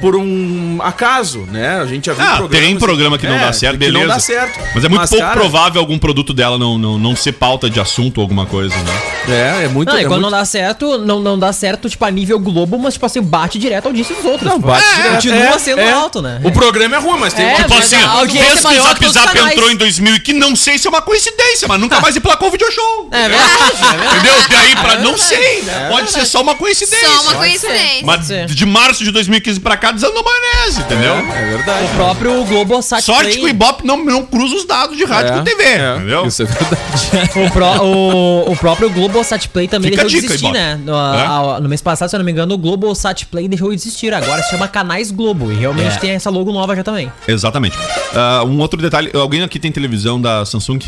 por um acaso, né? A gente já viu Ah, programas- tem programa que não É, dá certo, que beleza. não dá certo. Mas é muito Mas, pouco cara, provável algum produto dela não, não, não ser pauta de assunto ou alguma coisa, né? É, é muito... Não, e é quando muito... não dá certo, não, não dá certo, tipo, a nível globo, mas, tipo assim, bate direto a audiência dos outros. Não, bate direto. Continua É, sendo é. alto, né? O programa é ruim, mas tem É, Tipo mas assim, a é que o Zap Zap entrou em 2000 e que não sei se é uma coincidência, mas nunca mais emplacou o video show. É verdade, é. Entendeu? Daí pra não sei, né? Pode ser só uma coincidência. Só uma coincidência. Mas ser. de março de 2015 pra cá, desandou maionese, entendeu? É verdade. O próprio Globosat Sorte Play- que o Ibope não, não cruza os dados de rádio com TV, é, entendeu? Isso é verdade. O, pró- o, o próprio Globosat Play também Fica deixou de dica, existir, Ibope. né? No, É? a- no mês passado, se eu não me engano, o Globosat Play deixou de existir. Agora se chama Canais Globo. E realmente É. tem essa logo nova já também. Exatamente. Ah, um outro detalhe, alguém aqui tem televisão da Samsung?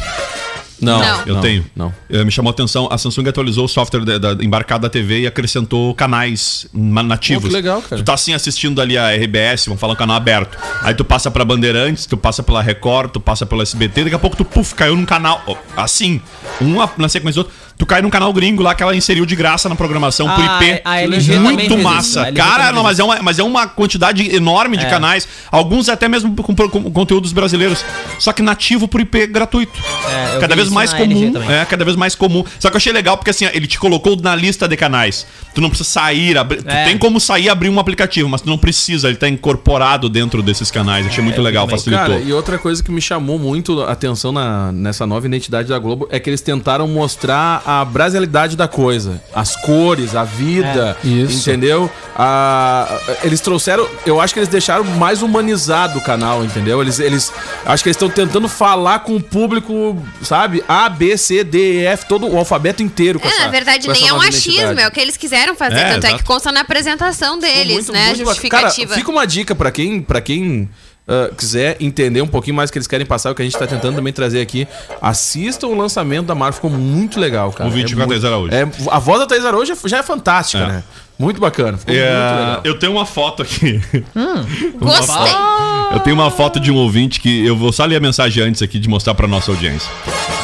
Não, Não. Eu não, tenho. Não. Eh, me chamou a atenção, a Samsung atualizou o software da, da embarcada da TV e acrescentou canais nativos. Pô, que legal, cara. Tu tá assim assistindo ali a RBS, vamos falar um canal aberto. Aí tu passa pra Bandeirantes, tu passa pela Record, tu passa pela SBT, daqui a pouco tu, puf, caiu num canal. Assim, um na sequência do outro. Tu cai num canal gringo lá que ela inseriu de graça na programação por Ah, IP. a LG também Muito massa. isso, a LG Cara, não, mas é, uma, mas é uma quantidade enorme de É. canais. Alguns até mesmo com, com conteúdos brasileiros. Só que nativo por IP gratuito. É, cada vez mais LG comum. É, cada vez mais comum. Só que eu achei legal porque assim, ele te colocou na lista de canais. Tu não precisa sair, abrir, tu É. tem como sair e abrir um aplicativo, mas tu não precisa, ele tá incorporado dentro desses canais. Achei muito legal, também. facilitou. Cara, e outra coisa que me chamou muito a atenção na, nessa nova identidade da Globo é que eles tentaram mostrar a brasilidade da coisa. As cores, a vida, É, isso. entendeu? A, eles trouxeram, eu acho que eles deixaram mais humanizado o canal, entendeu? Eles, eles acho que eles estão tentando falar com o público, sabe? A, B, C, D, E, F, todo o alfabeto inteiro com É, essa na verdade, com essa nem é um achismo, é o que eles quiseram fazer. É, tanto é exato. que consta na apresentação deles, Muito, né? muito bacana. justificativa. Cara, fica uma dica pra quem, pra quem ah, quiser entender um pouquinho mais o que eles querem passar, o que a gente tá tentando também trazer aqui. Assistam o lançamento da Marvel, ficou muito legal, cara. O vídeo com a muito- Thaís Araújo. É, a voz da Thaís Araújo já é fantástica, É. né? Muito bacana, ficou É, muito legal. eu tenho uma foto aqui. Gostei. Eu tenho uma foto de um ouvinte que eu vou só ler a mensagem antes aqui de mostrar para nossa audiência.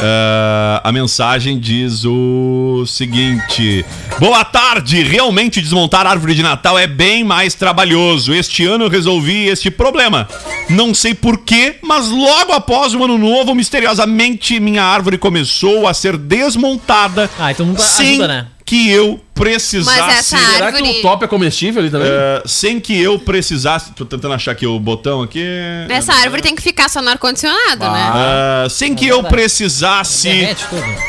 Ah, a mensagem diz o seguinte: Boa tarde. Realmente desmontar a árvore de Natal é bem mais trabalhoso. Este ano eu resolvi este problema. Não sei porquê, mas logo após o ano novo, misteriosamente minha árvore começou a ser desmontada. Ah, então nunca sem ajuda, né? Que eu precisasse. Mas essa Será que árvore- o top é comestível ali também? Ah, sem que eu precisasse. Tô tentando achar aqui o botão aqui. Essa árvore tem que ficar só no ar-condicionado, né? Ah, sem que eu precisasse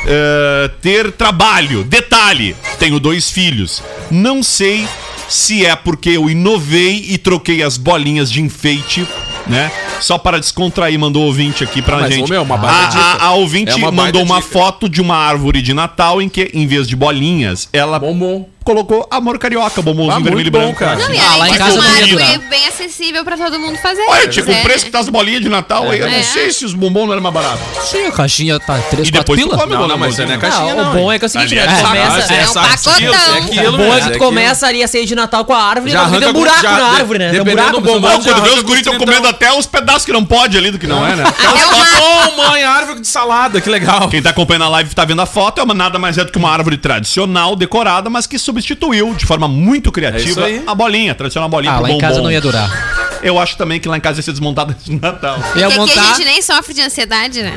ah, ter trabalho. Detalhe: tenho dois filhos. Não sei se é porque eu inovei e troquei as bolinhas de enfeite. Né? Só para descontrair, mandou o ouvinte aqui pra Mas, gente. meu, uma a, a, a ouvinte É uma mandou uma dica. foto de uma árvore de Natal em que, em vez de bolinhas, ela Bombom. Colocou amor carioca, bombonzinho Ah, vermelho e branco. cara. Não, e Ah, lá em casa durar. bem acessível pra todo mundo fazer. Olha, tipo, o quiser, preço né? que tá as bolinhas de Natal aí, eu não É. sei se os bombons não eram mais baratos. Sim, a caixinha tá 3, E 4 depois tu pila. come, Não, não, mas não é caixinha, não. o bom é que é o seguinte, né? é saco, Começa, é é, um pacotão. é o bom é mas que tu é começa ali a ceia de Natal com a árvore Já e tem um buraco já, na árvore, né? Tem um buraco quando vê os guris estão com comendo até os pedaços que não pode ali do que não é, né? Até o mato. Ô, mãe, árvore de salada, que legal. Quem tá acompanhando a live tá vendo a foto, é nada mais é do que uma árvore tradicional, decorada, mas que substituiu de forma muito É criativa aí. a bolinha, a tradicional bolinha Ah, pro lá em bombom. casa não ia durar. Eu acho também que lá em casa ia ser desmontada de Natal. Ia Porque aqui a montar. gente nem sofre de ansiedade, né?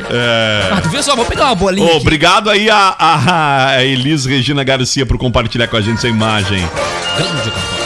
Ah, tu viu só? Vou pegar uma bolinha. Aqui. obrigado aí a, a, a Elis Regina Garcia por compartilhar com a gente essa imagem. Grande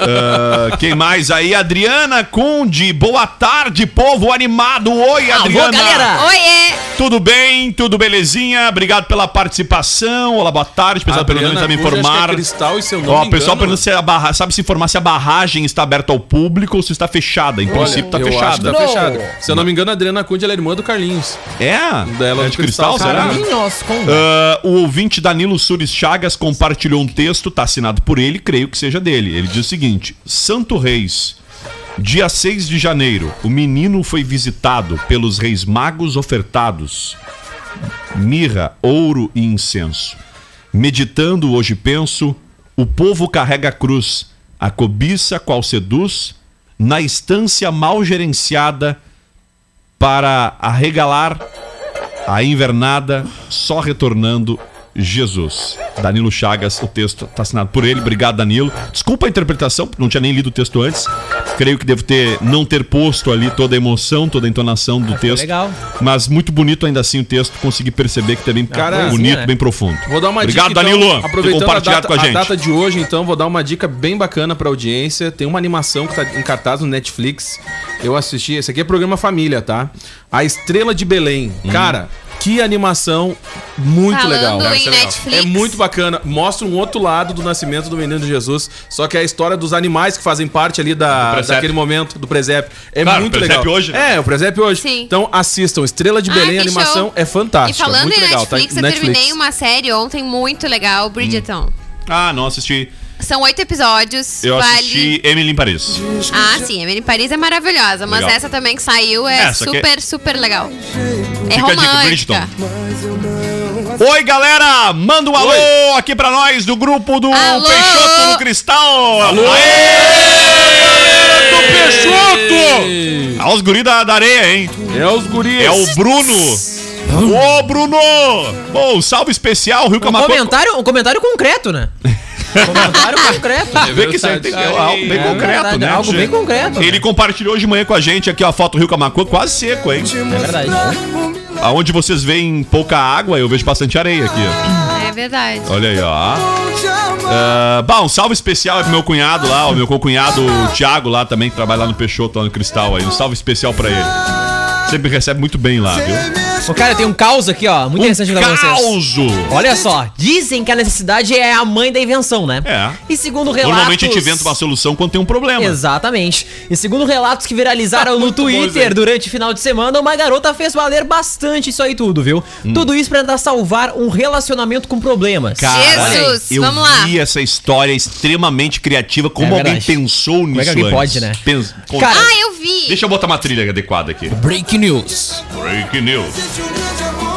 Ah, quem mais aí? Adriana Conde. Boa tarde, povo animado. Oi, Adriana. Alô, galera! Oiê! Tudo bem? Tudo belezinha? Obrigado pela participação. Olá, boa tarde. Pessoal, pelo menos me Conde, que informar. É cristal e se eu não Ó, pessoal engano- pergunta se a barra, sabe se informar se a barragem está aberta ao público ou se está fechada. Em Olha, princípio tá que fechada. Tá fechada. Se eu não me engano, a Adriana Cunha ela é irmã do Carlinhos. É? Dela é do de cristal, cristal, será? Carlinhos. Ah, o ouvinte Danilo Sures Chagas compartilhou um texto, tá assinado por ele, creio que seja dele. Ele diz o seguinte: Santo Reis, dia 6 de janeiro, o menino foi visitado pelos reis magos ofertados mirra, ouro e incenso. Meditando hoje penso, o povo carrega a cruz, a cobiça qual seduz, na estância mal gerenciada para arregalar a invernada, só retornando Jesus. Danilo Chagas, o texto está assinado por ele. Obrigado, Danilo. Desculpa a interpretação, porque não tinha nem lido o texto antes. Creio que devo ter não ter posto ali toda a emoção, toda a entonação do texto. legal. Mas muito bonito ainda assim o texto, consegui perceber que também Cara, bonito, poesia, né? bem profundo. Vou dar uma Obrigado, dica. Danilo, então, por aproveitando a compartilhado data, com a gente. data de hoje, então, vou dar uma dica bem bacana pra audiência. Tem uma animação que tá em cartaz no Netflix. Eu assisti. Esse aqui é programa Família, tá? A Estrela de Belém. Hum. Cara. Que animação muito Falando legal. Netflix. É muito bacana. Mostra um outro lado do nascimento do menino Jesus. Só que é a história dos animais que fazem parte ali da, daquele momento, do presépio. É Claro, muito o presépio legal. hoje, né? É, o presépio hoje. Sim. Então assistam. Estrela de Ai, Belém, animação show. é E fantástica. falando muito em legal. Netflix, tá eu terminei uma série ontem muito legal, Bridgerton. Ah, não assisti. São oito episódios. Eu vale... assisti Emily em Paris. Ah, sim, Emily em Paris é maravilhosa, mas Legal. essa também que saiu é Essa aqui é- super, super legal. É Fica dica, romântica. Oi, galera! Manda um alô aqui pra nós do grupo do Alô! Peixoto no Cristal. Alô! Do Peixoto! Ah, os guri da, da areia, hein? É os guris. É o Bruno. Ô, Bruno! Bom, salve especial, Rio Um Camacuã. comentário, um comentário concreto, né? comentário concreto. Vê que isso aí tem é algo bem É concreto, verdade, né? algo bem concreto. Ele compartilhou hoje de manhã com a gente aqui ó, a foto do Rio Camacuã, quase seco, hein? É verdade. Aonde vocês veem pouca água, eu vejo bastante areia aqui. É verdade. Olha aí, ó. Ah, bom, um salve especial aí pro meu cunhado lá, o meu concunhado o Thiago lá também, que trabalha lá no Peixoto, lá no Cristal aí. Um salve especial pra ele. Sempre recebe muito bem lá, viu? Ô, cara, tem um caos aqui, ó. Muito interessante pra vocês. Causo! Olha só, dizem que a necessidade é a mãe da invenção, né? É. E segundo relatos... Normalmente a gente inventa uma solução quando tem um problema. Exatamente. E segundo relatos que viralizaram no bom isso Twitter aí. durante o final de semana, uma garota fez valer bastante isso aí tudo, viu? Hum. Tudo isso pra tentar salvar um relacionamento com problemas. Jesus, eu vamos lá. vi essa história extremamente criativa. Como É alguém pensou nisso é que alguém antes? pode, né? Pens- Cara, Ah, eu vi. Deixa eu botar uma trilha adequada aqui. Break news. Break news.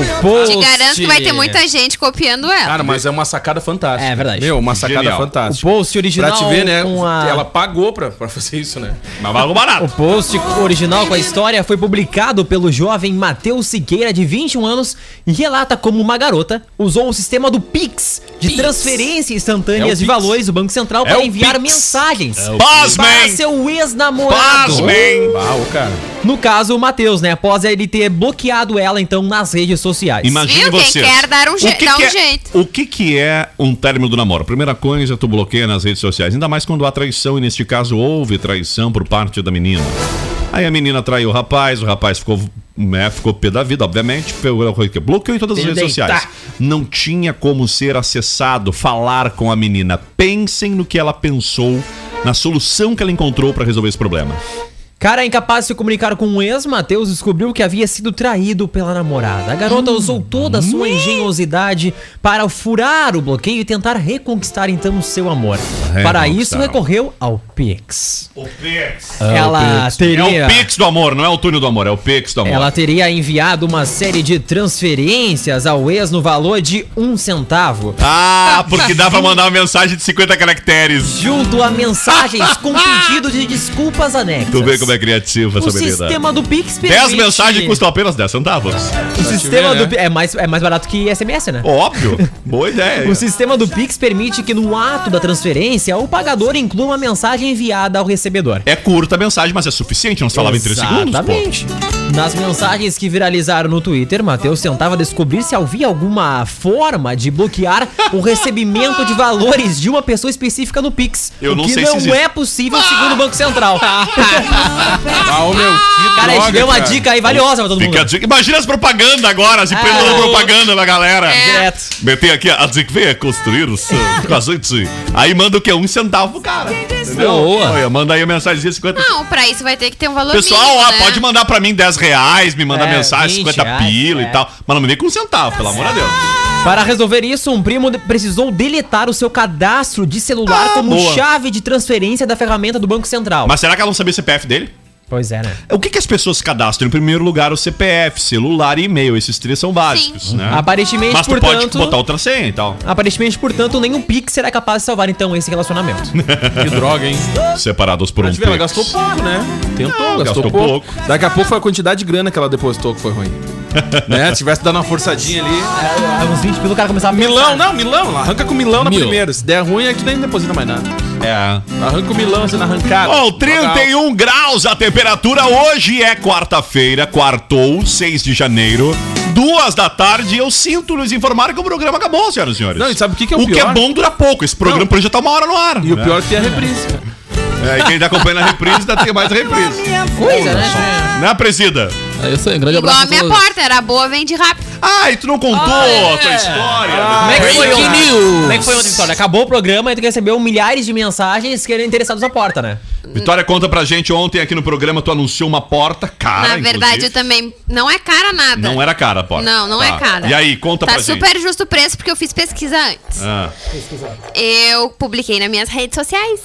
O post... Te garanto que vai ter muita gente copiando ela. Cara, mas é uma sacada fantástica. É verdade. Meu, uma sacada Genial. O fantástica. post original Pra te ver, né? a... Ela pagou pra, pra fazer isso, né? Mas valeu barato. O post original com a história foi publicado pelo jovem Matheus Siqueira, de 21 anos, e relata como uma garota usou o sistema do Pix, de transferência instantânea É o de Pix. valores do Banco Central É para o enviar Pix. mensagens o para seu ex-namorado. Pasmem! O cara. No caso, o Matheus, né? Após ele ter bloqueado ela, então, nas redes sociais. Imagine Viu? Quem vocês. quer dar um je- O que um que é- jeito. O que, que é um término do namoro? Primeira coisa, tu bloqueia nas redes sociais. Ainda mais quando há traição, e neste caso houve traição por parte da menina. Aí a menina traiu o rapaz, o rapaz ficou, né, ficou pé da vida, obviamente, pegou- bloqueou em todas as redes Deitar. sociais. Não tinha como ser acessado, falar com a menina. Pensem no que ela pensou, na solução que ela encontrou para resolver esse problema. Cara incapaz de se comunicar com o ex, Matheus descobriu que havia sido traído pela namorada. A garota usou toda a sua engenhosidade para furar o bloqueio e tentar reconquistar então o seu amor. Para isso, recorreu ao Pix. O Pix. Ela É teria. o Pix do amor, não é o túnel do amor, é o Pix do amor. Ela teria enviado uma série de transferências ao ex no valor de um centavo. Ah, porque dá pra mandar uma mensagem de 50 caracteres. Junto a mensagens com pedido de desculpas anexas. Tu vê como é criativa essa O menina. sistema do Pix 10 mensagens custam apenas 10 centavos. O sistema do né? Pi- é mais é mais barato que SMS, né? Óbvio. Boa ideia. O sistema do Pix permite que no ato da transferência o pagador inclua uma mensagem enviada ao recebedor. É curta a mensagem, mas é suficiente. Não se falava em 3 segundos. Exatamente. Nas mensagens que viralizaram no Twitter, Matheus tentava descobrir se havia alguma forma de bloquear o recebimento de valores de uma pessoa específica no Pix. Eu o não que sei se não existe. é possível segundo o Banco Central. Ah, meu, que Cara, a gente droga, deu uma cara. dica aí valiosa pra todo Fica a mundo. dica. Imagina as propagandas agora, as empresas Ah. propaganda na galera. Direto. Meter aqui, a que venha construir o seu com a gente. Aí manda o quê? Um centavo cara. Entendeu? Boa. Olha, manda aí a mensagem de 50 Não, pra isso vai ter que ter um valor Pessoal, mínimo, ó, né? pode mandar pra mim 10 reais, me manda É, mensagem, 20 50 reais, pila é. e tal. Mas não me dê com um centavo, pelo amor de Deus. Para resolver isso, um primo precisou deletar o seu cadastro de celular Ah, como boa. chave de transferência da ferramenta do Banco Central. Mas será que ela não sabia o CPF dele? Pois é, né? O que, que as pessoas cadastram? Em primeiro lugar, o CPF, celular e e-mail. Esses três são básicos, né? Aparentemente, Mas tu pode portanto- botar outra senha e tal. Aparentemente, portanto, nenhum Pix será capaz de salvar então esse relacionamento. Que droga, hein? Separados por um viu, ela Pix. gastou pouco, né? Tentou, gastou, gastou pouco. pouco. Daqui a pouco foi a quantidade de grana que ela depositou que foi ruim. né? Se tivesse dado uma forçadinha ali. É, uns 20 pelo cara começava a Milão, pensar. não, Milão. Arranca com Milão na Mil. primeira. Se der ruim, é que nem deposita mais nada. É. Arranca o Milão assim na arrancada. Bom, 31 graus a temperatura. Hoje é quarta-feira, quartou, 6 de janeiro. Duas da tarde, eu sinto nos informar que o programa acabou, senhoras e senhores. Não, e sabe o que que é o O que pior? é bom dura pouco. Esse programa Não. por já tá uma hora no ar. E o né? pior é que tem a reprise. É, e quem tá acompanhando a reprise ainda tem mais reprise. Coisa, né? Né, presida? É isso aí, um grande Igual abraço. a minha todos. porta, era boa, vende rápido. Ah, e tu não contou Ah, é. a tua história. Como é que foi Breaking ontem? news. Como é que foi ontem, Vitória? Acabou o programa e tu recebeu milhares de mensagens querendo interessados à porta, né? Vitória, conta pra gente, ontem aqui no programa tu anunciou uma porta cara, Na verdade, inclusive. eu também. Não é cara nada. Não era cara a porta. Não, não Tá. é cara. E aí, conta Tá pra gente. super justo o preço porque eu fiz pesquisa antes. Ah, Eu publiquei nas minhas redes sociais.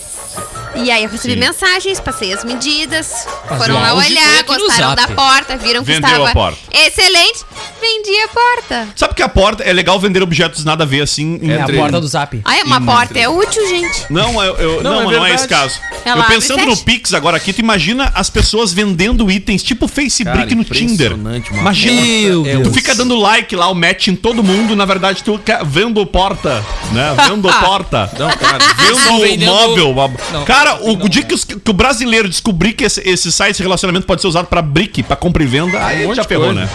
E aí eu recebi Sim. mensagens, passei as medidas, foram lá olhar, gostaram da porta, viram que Vendeu estava a porta. excelente, vendi a porta. Sabe que a porta é legal vender objetos nada a ver assim É a entre- porta do zap. Olha, uma porta é útil, gente. Não, eu, eu- Não, não, é não, é verdade. esse caso. Ela eu abre pensando no fecha. Pix agora aqui, tu imagina as pessoas vendendo itens tipo Facebook Cara, no Tinder. impressionante, mano. Imagina. Meu tu Deus. fica dando like lá, o match em todo mundo, na verdade tu quer- vendo porta, né? Vendo porta. Não, cara. Vendo vendendo- móvel. uma- Não. Cara, o, o dia que, os- que o brasileiro descobrir que esse, esse site de relacionamento pode ser usado pra brick, pra compra e venda, aí Um monte já ferrou, né?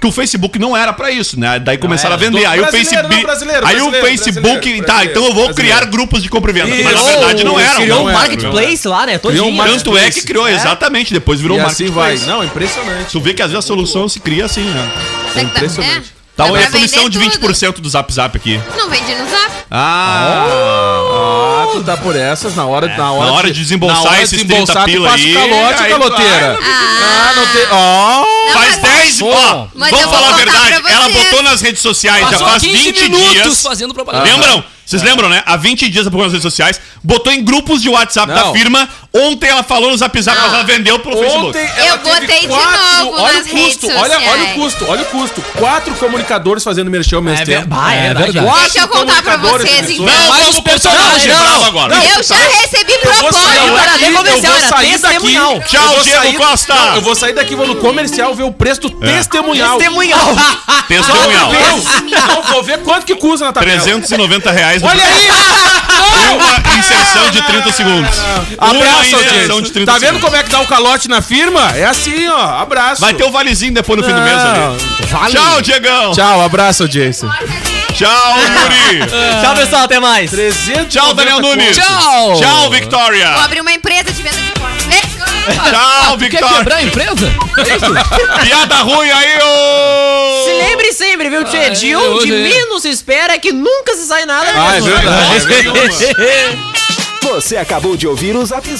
Que o Facebook não era pra isso, né? Daí começaram a vender. Aí o Facebook. não, brasileiro, aí o Facebook. brasileiro, tá, então eu vou brasileiro. criar grupos de compra e venda. Mas na verdade não era. Criou não um marketplace lá, né? Todinho. Criou um Tanto é que criou, É. exatamente. Depois virou E um assim vai. marketplace. Não, impressionante. Tu vê que às vezes a solução se cria assim, né? Será que dá- impressionante. É, Tá, dá olha a pra comissão de vender 20% do Zap Zap aqui. tudo. Não vendi no zap. Ah! Ah, tu tá por essas na hora, na hora, na hora de desembolsar na hora de esses desembolsar, 30 pila tu passa aí, o calote, aí caloteira. Ah. Ah, não tem. Ó! Não, Faz mas- 10, Bom. ó, vamos falar a verdade. Ela botou nas redes sociais já Passou faz 15 20 minutos dias. fazendo propaganda. Lembram? Vocês lembram, né? Há 20 dias ela nas redes sociais, botou em grupos de WhatsApp da Não. firma. Ontem ela falou no Zap Zap, mas ela vendeu pelo Facebook. Ontem Eu ela teve botei de novo olha nas o custo, redes olha, olha o custo, olha o custo. Quatro comunicadores fazendo merchan ao mesmo É ver- tempo. bah, é verdade. Quatro Deixa eu contar pra vocês, então. Não, Mais vamos os personagens. personagem Não, não, agora. não. eu já recebi Eu propósito. Daqui, nem comercial, eu vou era sair daqui. Tchau, eu vou Diego sair- Costa. Não, eu vou sair daqui, vou no comercial ver o preço do testemunhal. Testemunhal. Testemunhal. Não, vou ver quanto que custa na tabela. 390 reais. Olha aí! Uma inserção de 30 segundos. Abraço, inserção audiência. de 30 Tá vendo segundos. como é que dá o calote na firma? É assim, ó. Abraço. Vai ter o valezinho depois no fim do mês ali. Tchau, Diegão. Tchau, abraço, audiência. Tchau, Muri. Tchau, pessoal. Até mais. 300 Tchau, Daniel Nunes. Tchau. Tchau, Victoria. Vou abrir uma empresa de venda de porta. Tchau, Quer Victoria. quebrar a empresa? Piada ruim aí, ô. Se lembre sempre, viu, Tchê? De é, onde é. menos espera é que nunca se sai nada Ah, é verdade. é verdade. Você acabou de ouvir o Zap